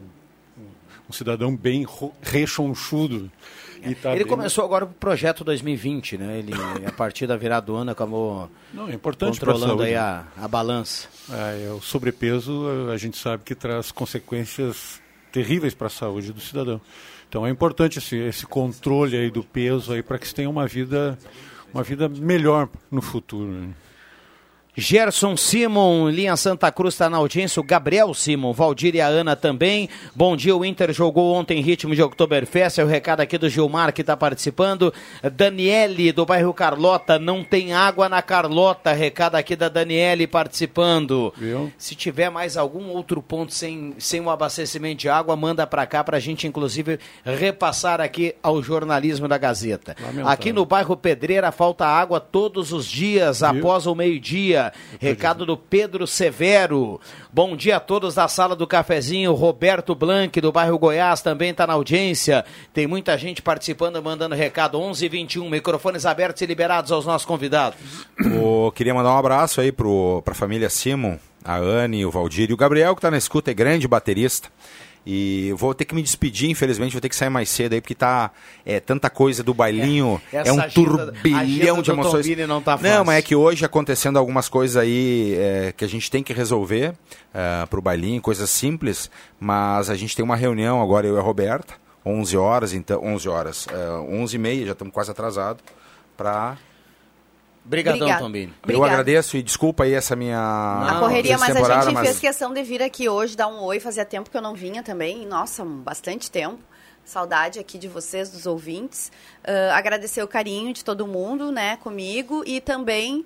um cidadão bem rechonchudo. Tá ele bem... começou agora o projeto 2020, né? Ele, a partir da virada do ano, acabou Não, é importante controlando aí a, a balança. É, o sobrepeso, a gente sabe que traz consequências terríveis para a saúde do cidadão. Então é importante esse, esse controle aí do peso aí para que se tenha uma vida, uma vida melhor no futuro. Né? Gerson Simon, linha Santa Cruz está na audiência. O Gabriel Simon, Valdir e a Ana também. Bom dia, o Inter jogou ontem em ritmo de Oktoberfest. É o recado aqui do Gilmar que está participando. Daniele, do bairro Carlota, não tem água na Carlota. Recado aqui da Daniele participando. Viu? Se tiver mais algum outro ponto sem, sem o um abastecimento de água, manda para cá para a gente, inclusive, repassar aqui ao jornalismo da Gazeta. Lamentável. Aqui no bairro Pedreira falta água todos os dias Viu? após o meio-dia. Recado do Pedro Severo. Bom dia a todos da sala do cafezinho. Roberto Blanc, do bairro Goiás, também está na audiência. Tem muita gente participando, mandando recado. 11 h 21 microfones abertos e liberados aos nossos convidados. Oh, queria mandar um abraço aí para a família Simon, a Anne, o Valdir e o Gabriel, que está na escuta, é grande baterista. E vou ter que me despedir, infelizmente, vou ter que sair mais cedo aí, porque tá é, tanta coisa do bailinho, é, é um turbilhão de emoções. Não, tá não, mas é que hoje acontecendo algumas coisas aí é, que a gente tem que resolver é, pro bailinho, coisas simples, mas a gente tem uma reunião agora, eu e a Roberta, 11 horas, então, 11 horas, é, 11 e meia, já estamos quase atrasados, para Obrigadão, Tombini. Eu agradeço e desculpa aí essa minha. A correria, mas a gente mas... fez questão de vir aqui hoje dar um oi. Fazia tempo que eu não vinha também. Nossa, bastante tempo. Saudade aqui de vocês, dos ouvintes. Uh, agradecer o carinho de todo mundo, né, comigo e também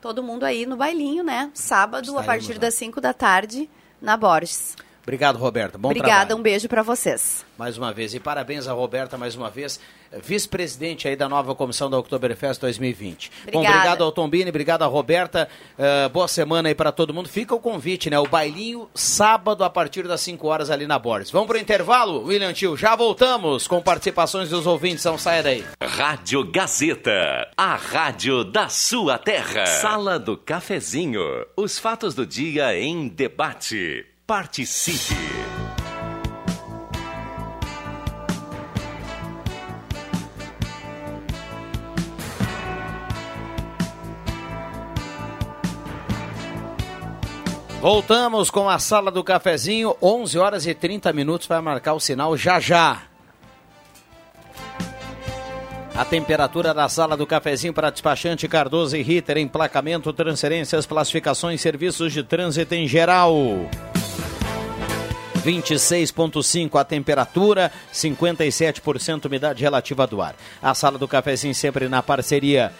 todo mundo aí no bailinho, né? Sábado, Estaremos a partir lá. das 5 da tarde, na Borges. Obrigado, Roberta. Bom Obrigada, trabalho. um beijo para vocês. Mais uma vez. E parabéns a Roberta mais uma vez, vice-presidente aí da nova comissão da Oktoberfest 2020. Obrigada. Bom, obrigado ao Tombini, obrigado a Roberta. Uh, boa semana aí para todo mundo. Fica o convite, né? O bailinho sábado a partir das 5 horas ali na Borges. Vamos pro intervalo, William Tio. Já voltamos com participações dos ouvintes. Não saia daí. Rádio Gazeta, a rádio da sua terra. Sala do Cafezinho. Os fatos do dia em debate. Participe! Voltamos com a sala do cafezinho, 11 horas e 30 minutos, vai marcar o sinal já já. A temperatura da sala do cafezinho para despachante Cardoso e Ritter, emplacamento, transferências, classificações, serviços de trânsito em geral. 26,5 a temperatura, 57% umidade relativa do ar. A sala do cafezinho sempre na parceria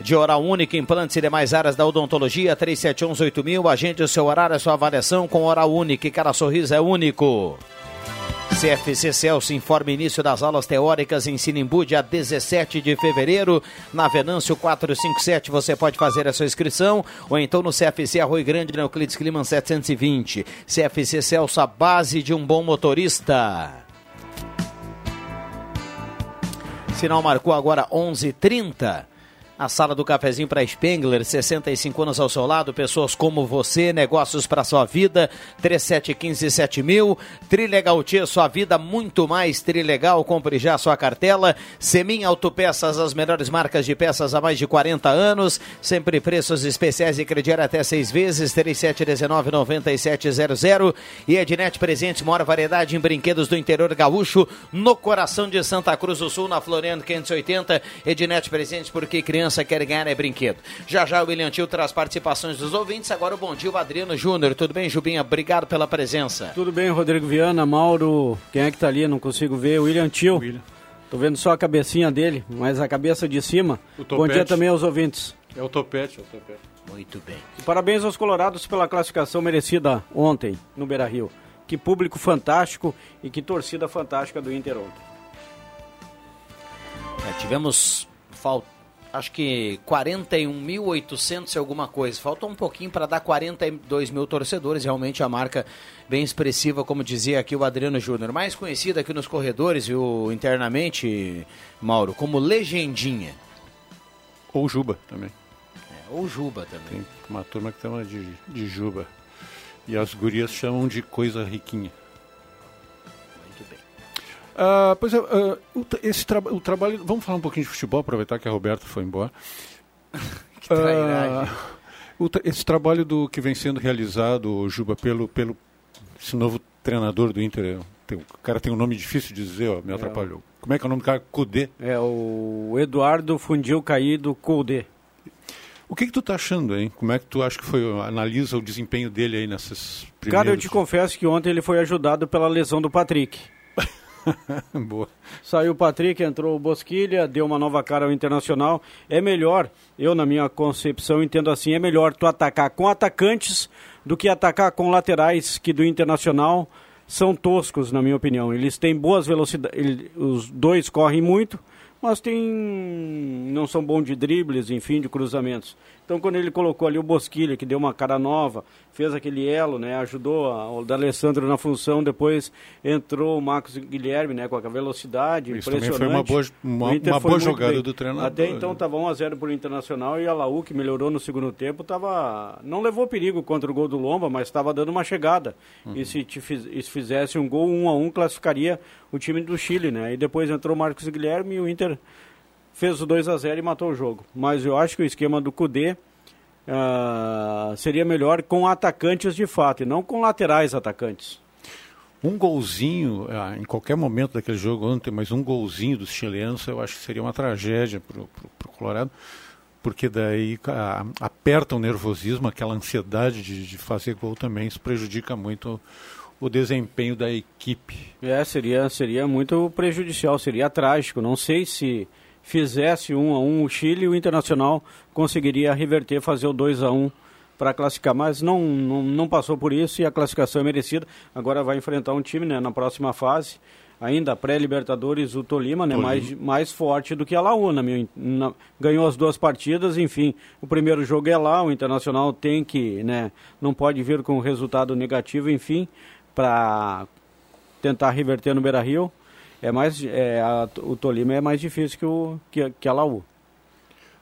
de Oral Única, implantes e demais áreas da odontologia, 37118000. Agende o seu horário, a sua avaliação com Oral Única, cada sorriso é único. CFC Celso informa início das aulas teóricas em Sinimbu, dia 17 de fevereiro, na Venâncio 457. Você pode fazer a sua inscrição ou então no CFC Arroio Grande, na Euclides Clima 720. CFC Celso, a base de um bom motorista. Sinal marcou agora 11:30. A sala do cafezinho para Spengler, 65 anos ao seu lado, pessoas como você, negócios para sua vida, 37157000, Trilegal Tia, sua vida muito mais Trilegal, compre já sua cartela, Semin Autopeças, as melhores marcas de peças há mais de 40 anos, sempre preços especiais e crediário até seis vezes, 3719-9700 e Ednet Presentes, maior variedade em brinquedos do interior gaúcho, no coração de Santa Cruz do Sul, na Floriano 580, Ednet Presentes, porque criança criança quer ganhar é brinquedo. Já já o William Tio traz participações dos ouvintes. Agora o bom dia, o Adriano Júnior. Tudo bem, Jubinha? Obrigado pela presença. Tudo bem, Rodrigo Viana, Mauro. Quem é que tá ali? Não consigo ver. William Tio. William. Tô vendo só a cabecinha dele, mas a cabeça de cima. Bom dia também aos ouvintes. É o topete, é o topete. Muito bem. E parabéns aos colorados pela classificação merecida ontem no Beira-Rio. Que público fantástico e que torcida fantástica do Inter ontem. É, tivemos falta acho que 41.800 e alguma coisa. Falta um pouquinho para dar 42 mil torcedores. Realmente a marca bem expressiva, como dizia aqui o Adriano Júnior. Mais conhecido aqui nos corredores e internamente, Mauro, como Legendinha. Ou Juba também. É, ou Juba também. Tem uma turma que chama de, de Juba. E as gurias chamam de coisa riquinha. Uh, pois é, uh, esse tra o trabalho. Vamos falar um pouquinho de futebol, aproveitar que a Roberta foi embora. que trairagem. Uh, esse trabalho do que vem sendo realizado, Juba, pelo, pelo esse novo treinador do Inter, tem, o cara tem um nome difícil de dizer, ó, me é. atrapalhou. Como é que é o nome do cara? Cudê? É o Eduardo Fundil Caído Cudê. O que, que tu tá achando, hein? Como é que tu acha que foi? Analisa o desempenho dele aí nessas primeiras... Cara, eu te confesso que ontem ele foi ajudado pela lesão do Patrick. Boa. Saiu o Patrick, entrou o Bosquilha, deu uma nova cara ao Internacional. É melhor, eu na minha concepção entendo assim, é melhor tu atacar com atacantes do que atacar com laterais que do Internacional são toscos, na minha opinião. Eles têm boas velocidades, os dois correm muito, mas tem não são bons de dribles, enfim, de cruzamentos. Então, quando ele colocou ali o Bosquilha, que deu uma cara nova, fez aquele elo, né, ajudou a, o D'Alessandro na função, depois entrou o Marcos Guilherme, né, com a velocidade Isso impressionante. também foi uma boa, uma, uma boa jogada bem. do treinador. Até então estava 1 a 0 para o Internacional e a Laú, que melhorou no segundo tempo, tava, não levou perigo contra o gol do Lomba, mas estava dando uma chegada. Uhum. E se, te se fizesse um gol 1 a 1 classificaria o time do Chile, né? E depois entrou o Marcos Guilherme e o Inter fez o 2 a 0 e matou o jogo. Mas eu acho que o esquema do Cudê uh, seria melhor com atacantes de fato e não com laterais atacantes. Um golzinho, uh, em qualquer momento daquele jogo ontem, mas um golzinho dos chilenos eu acho que seria uma tragédia para o Colorado, porque daí uh, aperta o nervosismo, aquela ansiedade de, de fazer gol também, isso prejudica muito o desempenho da equipe. É, seria, seria muito prejudicial, seria trágico. Não sei se fizesse um a um o Chile, o Internacional conseguiria reverter, fazer o 2 a 1 para classificar, mas não, não, não, passou por isso e a classificação é merecida. Agora vai enfrentar um time né, na próxima fase, ainda pré-Libertadores, o Tolima, né, mais, mais forte do que a Laú, na minha, na, ganhou as duas partidas, enfim, o primeiro jogo é lá, o Internacional tem que, né, não pode vir com resultado negativo, enfim, para tentar reverter no Beira-Rio é mais é, a, o Tolima é mais difícil que, o, que, que a Laú.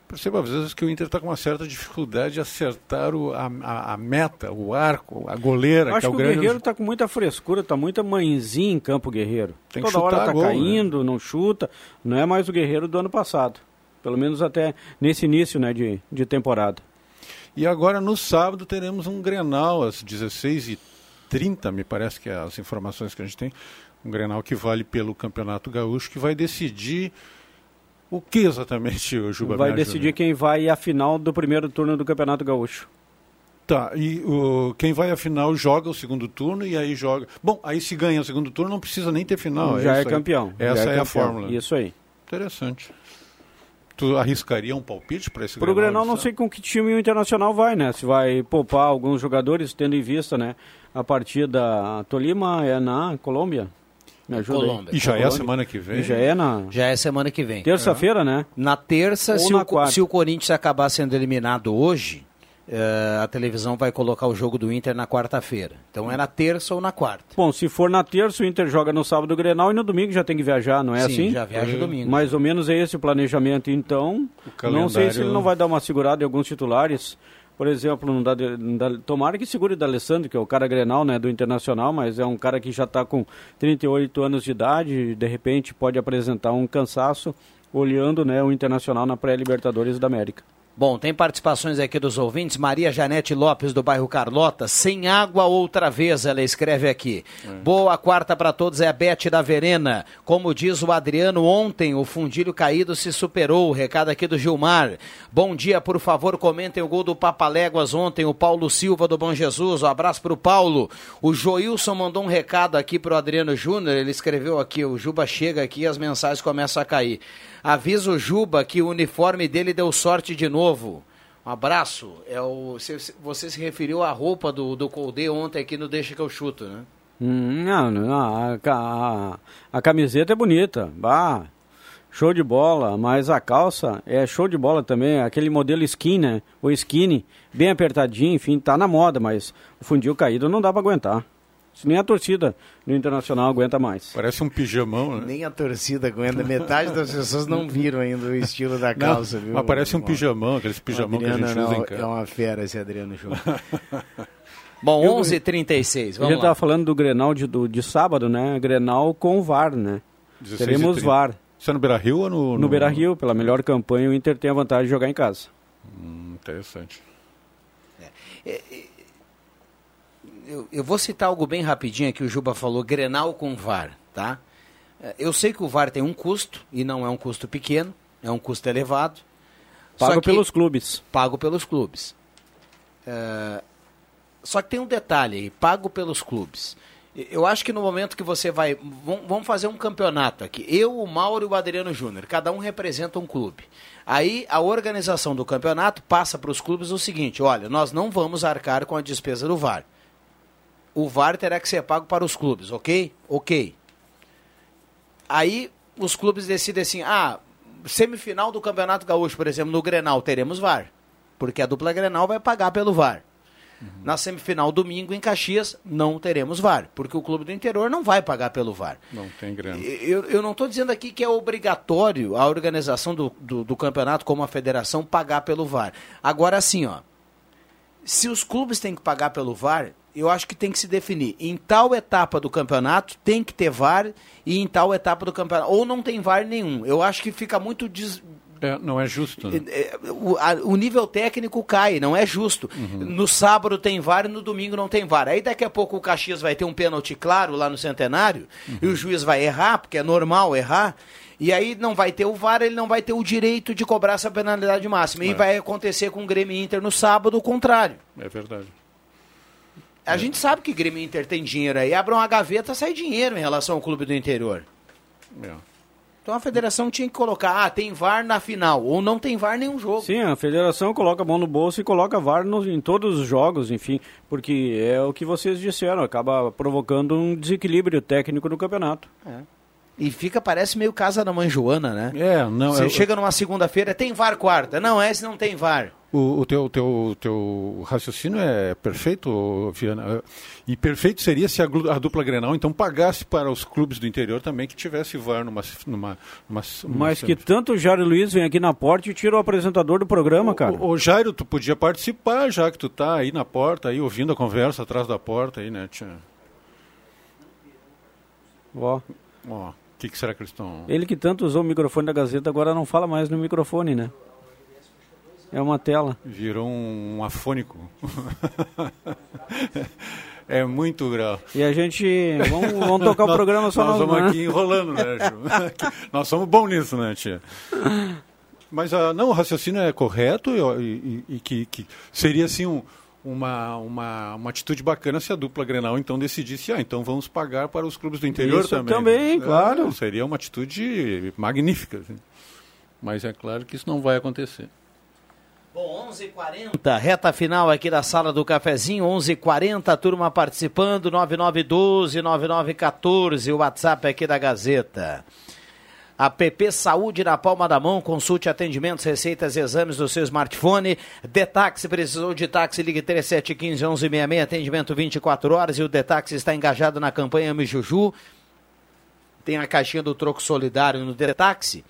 Perceba às vezes que o Inter está com uma certa dificuldade de acertar o, a, a, a, meta, o arco, a goleira. Acho que, é o, que o Guerreiro está com muita frescura, está muita mãezinha em campo Guerreiro. Tem Toda hora está né? caindo, né? não chuta. Não é mais o Guerreiro do ano passado. Pelo menos até nesse início né, de, de temporada. E agora no sábado teremos um Grenal às 16h30, me parece que é as informações que a gente tem um Grenal que vale pelo Campeonato Gaúcho, que vai decidir o que exatamente, o Juba Vai decidir quem vai à final do primeiro turno do Campeonato Gaúcho. Tá, e o, quem vai à final joga o segundo turno e aí joga. Bom, aí se ganha o segundo turno não precisa nem ter final. Já é, é campeão. Essa é, é, a fórmula. Isso aí. Interessante. Tu arriscaria um palpite para esse Pro Grenal? Grenal não sei com que time o Internacional vai, né? Se vai poupar alguns jogadores, tendo em vista, né? A partida Tolima é na Colômbia. Me ajuda Colômbia. Aí. E já Colômbia. é a semana que vem? E já é na... Já é semana que vem. Terça-feira, né? Na terça, se, na o, se o Corinthians acabar sendo eliminado hoje, uh, a televisão vai colocar o jogo do Inter na quarta-feira. Então é na terça ou na quarta. Bom, se for na terça, o Inter joga no sábado o Grenal e no domingo já tem que viajar, não é Sim, assim? já viaja domingo. Mais ou menos é esse o planejamento. Então, não sei se ele não vai dar uma segurada em alguns titulares por exemplo, não dá, não dá, tomara que segure o D'Alessandro, que é o cara Grenal né, do Internacional, mas é um cara que já está com 38 anos de idade, de repente pode apresentar um cansaço olhando né, o Internacional na pré-Libertadores da América. Bom, tem participações aqui dos ouvintes. Maria Janete Lopes, do bairro Carlota. Sem água outra vez, ela escreve aqui. É. Boa quarta para todos, é a Bete da Verena. Como diz o Adriano, ontem o fundilho caído se superou. Recado aqui do Gilmar. Bom dia, por favor, comentem o gol do Papaléguas ontem, o Paulo Silva do Bom Jesus. Um abraço para o Paulo. O Joilson mandou um recado aqui para o Adriano Júnior. Ele escreveu aqui: o Juba chega aqui e as mensagens começam a cair. Avisa o Juba que o uniforme dele deu sorte de novo. Um abraço. É o, você, se referiu à roupa do, do Colde ontem aqui no Deixa que eu chuto, né? Hum, não, não, a, a, a, camiseta é bonita. Bah, show de bola. Mas a calça é show de bola também. Aquele modelo skin, né? O skinny, bem apertadinho, enfim, tá na moda, mas o fundil caído não dá para aguentar. Nem a torcida no Internacional aguenta mais. Parece um pijamão, né? Nem a torcida aguenta. Metade das pessoas não viram ainda o estilo da calça, não, viu? Mas parece um pijamão, aqueles pijamão que a gente não, usa em casa. É uma fera esse Adriano Júnior. Bom, 11h36, vamos A gente estava falando do Grenal de, do, de sábado, né? Grenal com o VAR, né? teremos VAR. Isso é no Beira-Rio ou no... No, no Beira-Rio, pela melhor campanha, o Inter tem a vantagem de jogar em casa. Hum, interessante. É, é, eu, eu, vou citar algo bem rapidinho que o Juba falou, Grenal com VAR, tá? É, eu sei que o VAR tem um custo, e não é um custo pequeno, é um custo elevado. Pago pelos clubes. Pago pelos clubes. É, só que tem um detalhe aí, pago pelos clubes. Eu acho que no momento que você vai. Vamos fazer um campeonato aqui. Eu, o Mauro e o Adriano Júnior. Cada um representa um clube. Aí a organização do campeonato passa para os clubes o seguinte: olha, nós não vamos arcar com a despesa do VAR. O VAR terá que ser pago para os clubes, ok? Ok. Aí os clubes decidem assim: ah, semifinal do Campeonato Gaúcho, por exemplo, no Grenal, teremos VAR. Porque a dupla Grenal vai pagar pelo VAR. Uhum. Na semifinal, domingo, em Caxias, não teremos VAR, porque o clube do interior não vai pagar pelo VAR. Não tem grana. Eu, eu não estou dizendo aqui que é obrigatório a organização do, do, do, campeonato, como a federação, pagar pelo VAR. Agora, assim, ó, se os clubes têm que pagar pelo VAR, eu acho que tem que se definir. Em tal etapa do campeonato tem que ter VAR e em tal etapa do campeonato. Ou não tem VAR nenhum. Eu acho que fica muito des, é, não é justo. Né? É, é, o, a, o, nível técnico cai, não é justo. Uhum. No sábado tem VAR e no domingo não tem VAR. Aí daqui a pouco o Caxias vai ter um pênalti claro lá no Centenário uhum. e o juiz vai errar, porque é normal errar. E aí não vai ter o VAR, ele não vai ter o direito de cobrar essa penalidade máxima. É. E vai acontecer com o Grêmio Inter no sábado o contrário. É verdade. A é. gente sabe que o Grêmio Inter tem dinheiro aí. Abre uma gaveta, sai dinheiro em relação ao clube do interior. É. Então a federação tinha que colocar, ah, tem VAR na final, ou não tem VAR nenhum jogo. Sim, a federação coloca a mão no bolso e coloca VAR no, em todos os jogos, enfim, porque é o que vocês disseram, acaba provocando um desequilíbrio técnico no campeonato. É. E fica, parece meio casa da mãe Joana, né? É, não. Você eu... chega numa segunda-feira, tem VAR quarta. Não, esse não tem VAR. O, o teu, teu, teu raciocínio é perfeito, Viana. E perfeito seria se a, a, dupla Grenal então pagasse para os clubes do interior também que tivesse VAR numa. numa, numa, numa Mas que tanto o Jairo Luiz vem aqui na porta e tira o apresentador do programa, cara. O, o, Jairo, tu podia participar já que tu tá aí na porta, aí ouvindo a conversa atrás da porta aí, né, tia? Ó. Ó. O que, que será que eles estão. Ele que tanto usou o microfone da Gazeta agora não fala mais no microfone, né? É uma tela. Virou um afônico. é muito grave. E a gente. Vamos, vamos tocar o programa só Nós vamos né? aqui enrolando, né, nós somos bons nisso, né, tia? Mas uh, não, o raciocínio é correto e, e, e que, que, seria assim um, uma, uma, uma atitude bacana se a dupla Grenal então decidisse, ah, então vamos pagar para os clubes do interior Isso também. Também, claro. É, seria uma atitude magnífica. Assim. Mas é claro que isso não vai acontecer. Bom, 11h40, reta final aqui da sala do cafezinho, 11h40, turma participando, 9912-9914, o WhatsApp aqui da Gazeta. A PP Saúde na palma da mão, consulte atendimentos, receitas e exames do seu smartphone. Detaxi, precisou de táxi, ligue 3715 1166, atendimento 24 horas e o Detaxi está engajado na campanha Mijuju. Tem a caixinha do troco solidário no Detaxi.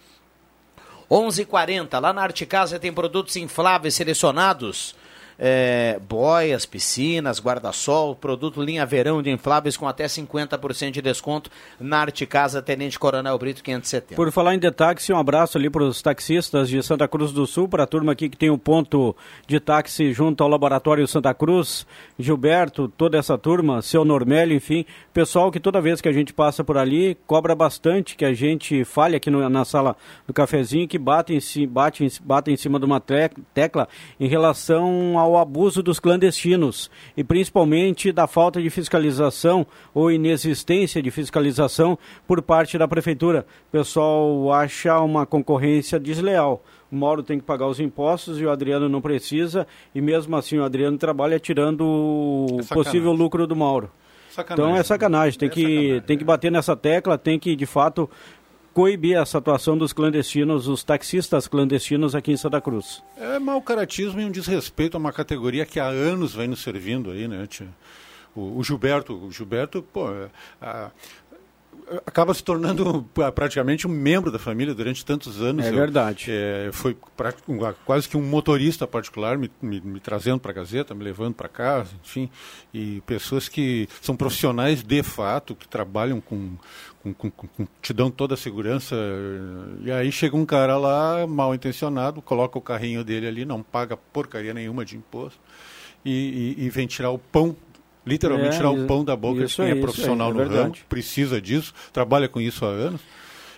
11:40 lá na Arte Casa tem produtos infláveis selecionados é, boias, piscinas, guarda-sol, produto linha verão de infláveis com até 50% de desconto na Arte Casa Tenente Coronel Brito 570. Por falar em táxi, um abraço ali para os taxistas de Santa Cruz do Sul, para a turma aqui que tem o um ponto de táxi junto ao Laboratório Santa Cruz, Gilberto, toda essa turma, seu Normélio, enfim, pessoal que toda vez que a gente passa por ali cobra bastante que a gente fale aqui no, na sala do cafezinho que bate em, bate, bate em cima de uma tecla em relação ao ao abuso dos clandestinos e principalmente da falta de fiscalização ou inexistência de fiscalização por parte da prefeitura. O pessoal acha uma concorrência desleal. O Mauro tem que pagar os impostos e o Adriano não precisa, e mesmo assim o Adriano trabalha tirando o é possível lucro do Mauro. Sacanagem. Então é sacanagem, tem, é que, sacanagem. tem que bater nessa tecla, tem que de fato coibir essa atuação dos clandestinos, os taxistas clandestinos aqui em Santa Cruz. É mau caratismo e um desrespeito a uma categoria que há anos vem nos servindo aí, né, tia? O, o Gilberto, o Gilberto, pô, a, acaba se tornando praticamente um membro da família durante tantos anos. É verdade. é, foi pra, quase que um motorista particular me, me, me trazendo para a Gazeta, me levando para casa, enfim. E pessoas que são profissionais de fato, que trabalham com, com, com, com, te dão toda a segurança. E aí chega um cara lá, mal intencionado, coloca o carrinho dele ali, não paga porcaria nenhuma de imposto. E, e, e, vem tirar o pão literalmente é, tirar o pão da boca de quem é, é profissional no ramo, precisa disso, trabalha com isso há anos.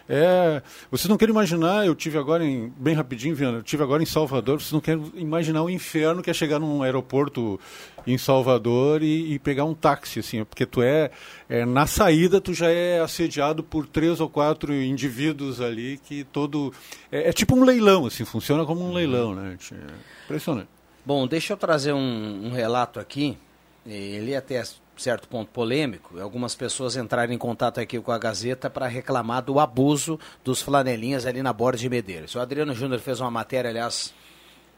É, vocês não querem imaginar, eu tive agora em, bem rapidinho, Viana, eu tive agora em Salvador, vocês não querem imaginar o inferno que é chegar num aeroporto em Salvador e, e pegar um táxi, assim, porque tu é, é, na saída tu já é assediado por três ou quatro indivíduos ali que todo, é, é tipo um leilão, assim, funciona como um leilão, né? É impressionante. Bom, deixa eu trazer um, um relato aqui ele até certo ponto polêmico, algumas pessoas entraram em contato aqui com a Gazeta para reclamar do abuso dos flanelinhas ali na borda de Medeiros. O Adriano Júnior fez uma matéria, aliás,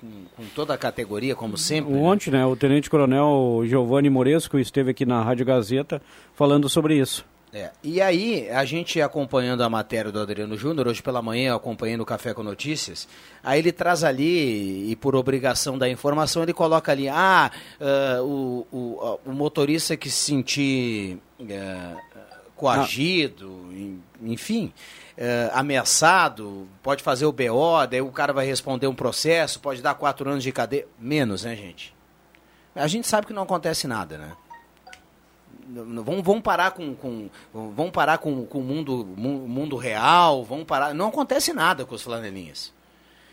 com, com, toda a categoria, como sempre. Ontem, né, o Tenente Coronel Giovanni Moresco esteve aqui na Rádio Gazeta falando sobre isso. É. E aí, a gente acompanhando a matéria do Adriano Júnior, hoje pela manhã, acompanhando o Café com Notícias, aí ele traz ali, e por obrigação da informação, ele coloca ali, ah, uh, o, o, o, motorista que se sentir uh, coagido, ah. enfim, uh, ameaçado, pode fazer o BO, daí o cara vai responder um processo, pode dar quatro anos de cadeia. Menos, né, gente? A gente sabe que não acontece nada, né? Vamos parar com, com vamos parar com, com o mundo, mundo real, vamos parar. Não acontece nada com os flanelinhas.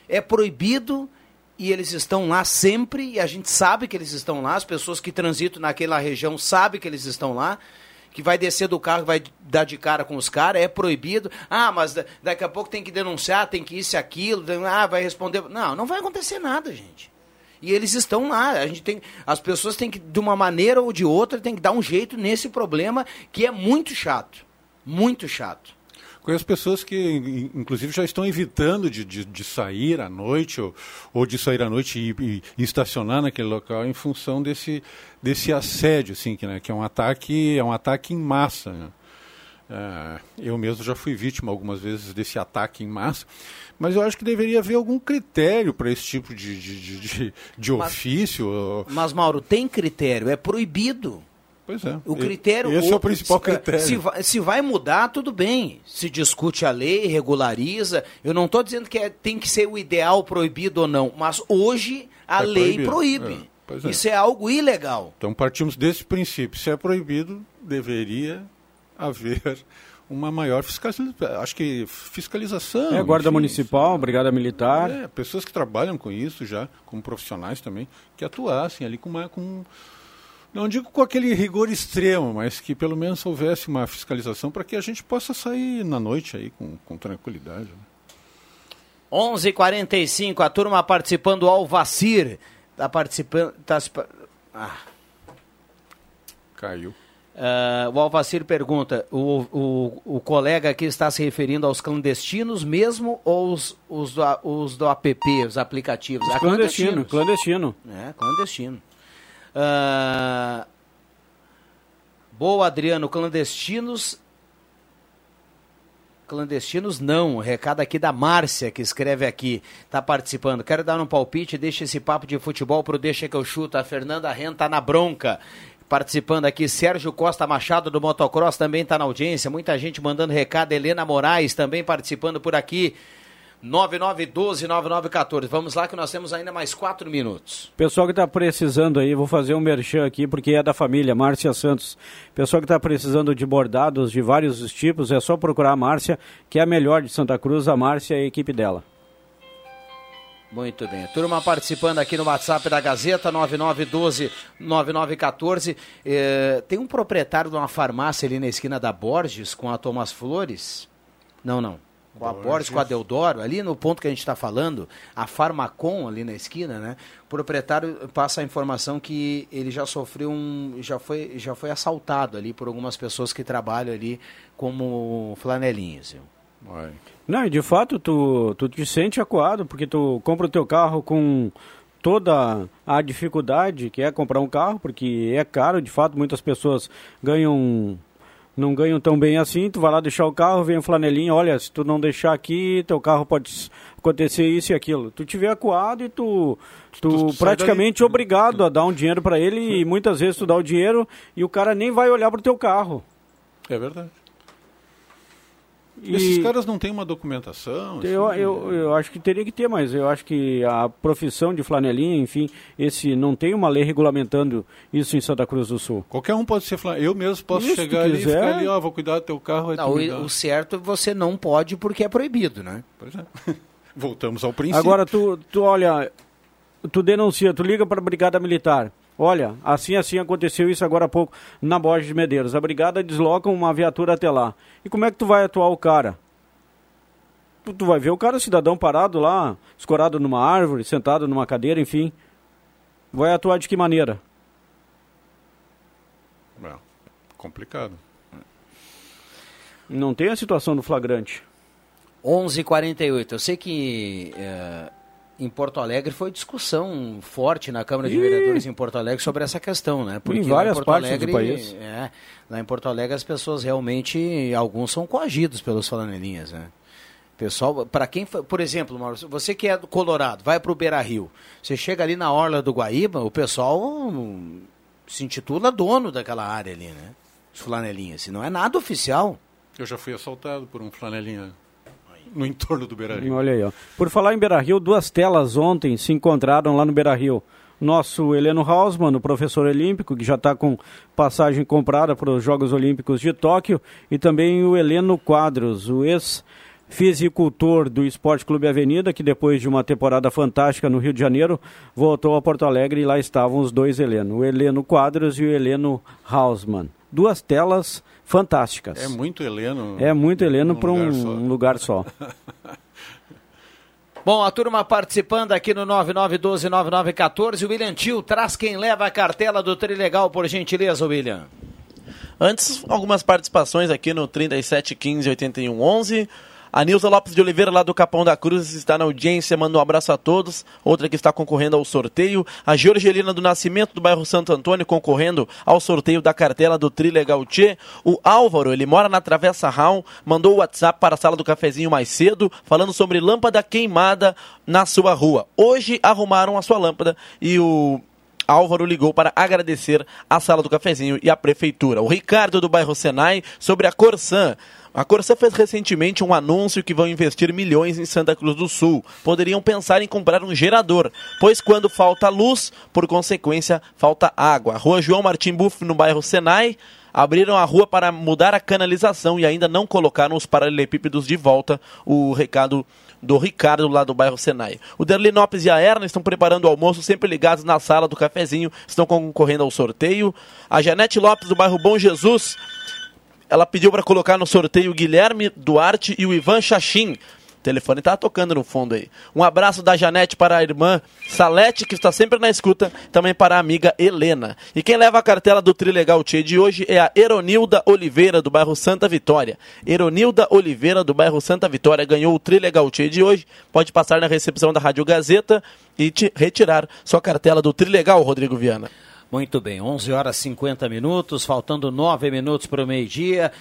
É proibido e eles estão lá sempre, e a gente sabe que eles estão lá, as pessoas que transitam naquela região sabem que eles estão lá, que vai descer do carro, vai dar de cara com os caras, é proibido. Ah, mas daqui a pouco tem que denunciar, tem que isso e aquilo, ah, vai responder. Não, não vai acontecer nada, gente. E eles estão lá. A gente tem, as pessoas têm que, de uma maneira ou de outra, tem que dar um jeito nesse problema que é muito chato. Muito chato. Conheço pessoas que, inclusive, já estão evitando de, de, de sair à noite ou, ou, de sair à noite e, e, e, estacionar naquele local em função desse, desse assédio, assim, que, né, que é um ataque, é um ataque em massa. Né? É, eu mesmo já fui vítima algumas vezes desse ataque em massa. Mas eu acho que deveria haver algum critério para esse tipo de, de, de, de mas, ofício. Mas, Mauro, tem critério, é proibido. Pois é. O critério. Esse o, é o principal critério. Se vai, se vai, mudar, tudo bem. Se discute a lei, regulariza. Eu não estou dizendo que é, tem que ser o ideal proibido ou não, mas hoje a é lei proíbe. É. Isso é algo ilegal. Então partimos desse princípio. Se é proibido, deveria haver uma maior fiscalização, acho que fiscalização. É, guarda enfim, municipal, isso, brigada militar. É, pessoas que trabalham com isso já, como profissionais também, que atuassem ali com uma, com, não digo com aquele rigor extremo, mas que pelo menos houvesse uma fiscalização para que a gente possa sair na noite aí com, com tranquilidade. Né? 11:45 a turma participando do Alvacir. Tá participando. Tá, ah. Caiu. Uh, o Alvacir pergunta: o, o, o colega aqui está se referindo aos clandestinos mesmo ou os, os, do, os do app, os aplicativos? Os ah, clandestino, clandestino. É, clandestino. Uh, boa, Adriano, clandestinos. Clandestinos não. Recado aqui da Márcia, que escreve aqui, está participando. Quero dar um palpite, deixa esse papo de futebol pro Deixa que eu chuto. A Fernanda Renta tá na bronca participando aqui. Sérgio Costa Machado do Motocross também está na audiência. Muita gente mandando recado. Helena Moraes também participando por aqui. 9912-9914. Vamos lá que nós temos ainda mais quatro minutos. Pessoal que está precisando aí, vou fazer um merchan aqui porque é da família, Márcia Santos. Pessoal que está precisando de bordados de vários tipos, é só procurar a Márcia, que é a melhor de Santa Cruz, a Márcia e a equipe dela. Muito bem. Turma participando aqui no WhatsApp da Gazeta, 9912-9914. É, tem um proprietário de uma farmácia ali na esquina da Borges com a Thomas Flores? Não, não. Com a Borges, com a Deodoro, ali no ponto que a gente está falando, a Farmacon ali na esquina, né? O proprietário passa a informação que ele já sofreu um. já foi, já foi assaltado ali por algumas pessoas que trabalham ali como flanelinhas. Vai. Não, e de fato tu, tu te sente acuado, porque tu compra o teu carro com toda a dificuldade que é comprar um carro, porque é caro, de fato, muitas pessoas ganham não ganham tão bem assim, tu vai lá deixar o carro, vem o flanelinha, olha, se tu não deixar aqui, teu carro pode acontecer isso e aquilo. Tu tiver acuado e tu, tu, tu, tu praticamente obrigado a dar um dinheiro para ele e muitas vezes tu dá o dinheiro e o cara nem vai olhar pro teu carro. É verdade. E Esses caras não têm uma documentação? Eu, assim, eu, eu acho que teria que ter, mas eu acho que a profissão de flanelinha, enfim, esse não tem uma lei regulamentando isso em Santa Cruz do Sul. Qualquer um pode ser flanelinha. Eu mesmo posso isso, chegar ali quiser. e ficar ali, ó, vou cuidar do teu carro. Não, o, o, certo é você não pode porque é proibido, né? Pois é. Voltamos ao princípio. Agora, tu, tu olha, tu denuncia, tu liga para a Brigada Militar. Olha, assim assim aconteceu isso agora há pouco na Borges de Medeiros. A brigada desloca uma viatura até lá. E como é que tu vai atuar o cara? Tu, tu vai ver o cara cidadão parado lá, escorado numa árvore, sentado numa cadeira, enfim. Vai atuar de que maneira? É, complicado. Não tem a situação do flagrante. 11:48. Eu sei que é, em Porto Alegre foi discussão forte na Câmara de Vereadores em Porto Alegre sobre essa questão, né? Porque em várias Porto partes Alegre, do país. É, lá em Porto Alegre as pessoas realmente, alguns são coagidos pelos flanelinhas, né? Pessoal, para quem, por exemplo, Maurício, você que é do Colorado, vai para o Beira Rio, você chega ali na orla do Guaíba, o pessoal se intitula dono daquela área ali, né? Os flanelinhas, se não é nada oficial. Eu já fui assaltado por um flanelinha no entorno do Beira-Rio. Olha aí, ó. Por falar em Beira-Rio, duas telas ontem se encontraram lá no Beira-Rio. Nosso Heleno Hausmann, o professor olímpico, que já está com passagem comprada para os Jogos Olímpicos de Tóquio, e também o Heleno Quadros, o ex fisicultor do Esporte Clube Avenida, que depois de uma temporada fantástica no Rio de Janeiro, voltou a Porto Alegre e lá estavam os dois Heleno, o Heleno Quadros e o Heleno Hausmann. Duas telas fantásticas. É muito Heleno. É muito Heleno para um, lugar só. Bom, a turma participando aqui no 99129914. O William Tio traz quem leva a cartela do Trilegal, por gentileza, William. Antes, algumas participações aqui no 37158111. A Nilza Lopes de Oliveira, lá do Capão da Cruz, está na audiência, manda um abraço a todos. Outra que está concorrendo ao sorteio. A Georgelina do Nascimento, do bairro Santo Antônio, concorrendo ao sorteio da cartela do Trilegal Tchê. O Álvaro, ele mora na Travessa Raul, mandou o WhatsApp para a sala do cafezinho mais cedo, falando sobre lâmpada queimada na sua rua. Hoje arrumaram a sua lâmpada e o Álvaro ligou para agradecer a sala do cafezinho e a prefeitura. O Ricardo do bairro Senai sobre a Corsan. A Corsã fez recentemente um anúncio que vão investir milhões em Santa Cruz do Sul. Poderiam pensar em comprar um gerador, pois quando falta luz, por consequência, falta água. Rua João Martim Buff, no bairro Senai, abriram a rua para mudar a canalização e ainda não colocaram os paralelepípedos de volta. O recado do Ricardo lá do bairro Senai. O Derli Lopes e a Erna estão preparando o almoço, sempre ligados na sala do cafezinho, estão concorrendo ao sorteio. A Janete Lopes do bairro Bom Jesus ela pediu para colocar no sorteio o Guilherme Duarte e o Ivan Chachim. O telefone está tocando no fundo aí. Um abraço da Janete para a irmã Salete, que está sempre na escuta, também para a amiga Helena. E quem leva a cartela do Trilegal Tchê de hoje é a Eronilda Oliveira, do bairro Santa Vitória. Eronilda Oliveira, do bairro Santa Vitória, ganhou o Trilegal Tchê de hoje. Pode passar na recepção da Rádio Gazeta e retirar sua cartela do Trilegal, Rodrigo Viana. Muito bem, 11 horas e 50 minutos, faltando 9 minutos para o meio-dia.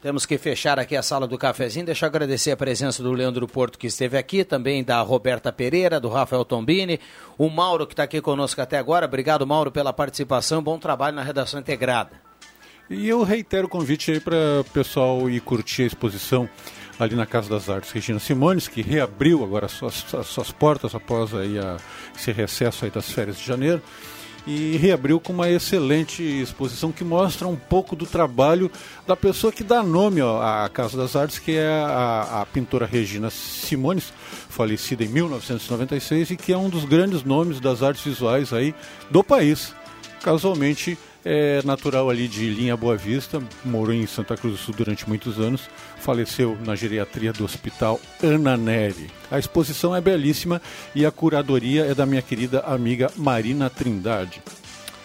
Temos que fechar aqui a sala do cafezinho. Deixa eu agradecer a presença do Leandro Porto, que esteve aqui, também da Roberta Pereira, do Rafael Tombini, o Mauro, que está aqui conosco até agora. Obrigado, Mauro, pela participação. Bom trabalho na redação integrada. E eu reitero o convite aí para o pessoal ir curtir a exposição ali na Casa das Artes Regina Simones, que reabriu agora as suas, as suas portas após aí a, esse recesso aí das férias de janeiro e reabriu com uma excelente exposição que mostra um pouco do trabalho da pessoa que dá nome ó, à Casa das Artes, que é a, a pintora Regina Simones, falecida em 1996 e que é um dos grandes nomes das artes visuais aí do país. Casualmente é natural ali de Linha Boa Vista, morou em Santa Cruz do Sul durante muitos anos, faleceu na geriatria do Hospital Ana Neri. A exposição é belíssima e a curadoria é da minha querida amiga Marina Trindade.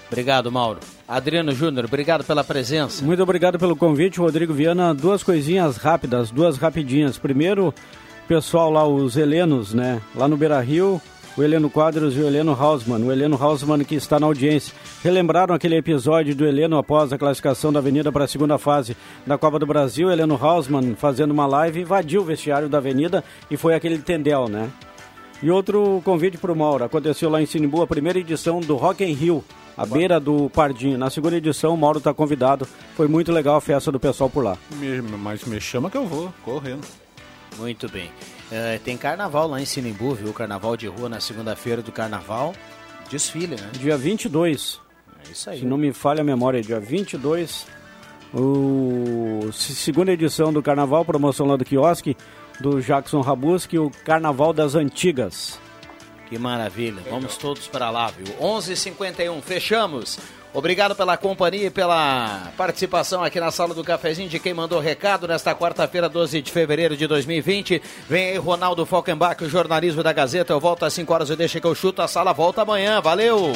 Obrigado, Mauro. Adriano Júnior, obrigado pela presença. Muito obrigado pelo convite, Rodrigo Viana. Duas coisinhas rápidas, duas rapidinhas. Primeiro, pessoal lá, os helenos, né? Lá no Beira Rio, o Heleno Quadros e o Heleno Hausmann. O Heleno Hausmann que está na audiência. Relembraram aquele episódio do Heleno após a classificação da Avenida para a segunda fase da Copa do Brasil. Heleno Hausmann fazendo uma live, invadiu o vestiário da Avenida e foi aquele tendel, né? E outro convite para o Mauro. Aconteceu lá em Sinimbu a primeira edição do Rock in Rio, à beira do Pardinho. Na segunda edição, o Mauro está convidado. Foi muito legal a festa do pessoal por lá. Me, mas me chama que eu vou, correndo. Muito bem. É, tem carnaval lá em Sinimbu, viu? Carnaval de rua na segunda-feira do carnaval. Desfile, né? Dia 22. É isso aí. Se não me falha a memória, dia 22. O segunda edição do carnaval, promoção lá do quiosque do Jackson Rabuski, o Carnaval das Antigas. Que maravilha. Vamos todos para lá, viu? 11:51 fechamos. Obrigado pela companhia e pela participação aqui na sala do cafezinho de quem mandou recado nesta quarta-feira, 12 de fevereiro de 2020. Vem aí Ronaldo Falkenbach, o jornalismo da Gazeta. Eu volto às 5 horas e deixa que eu chuto. A sala volta amanhã. Valeu!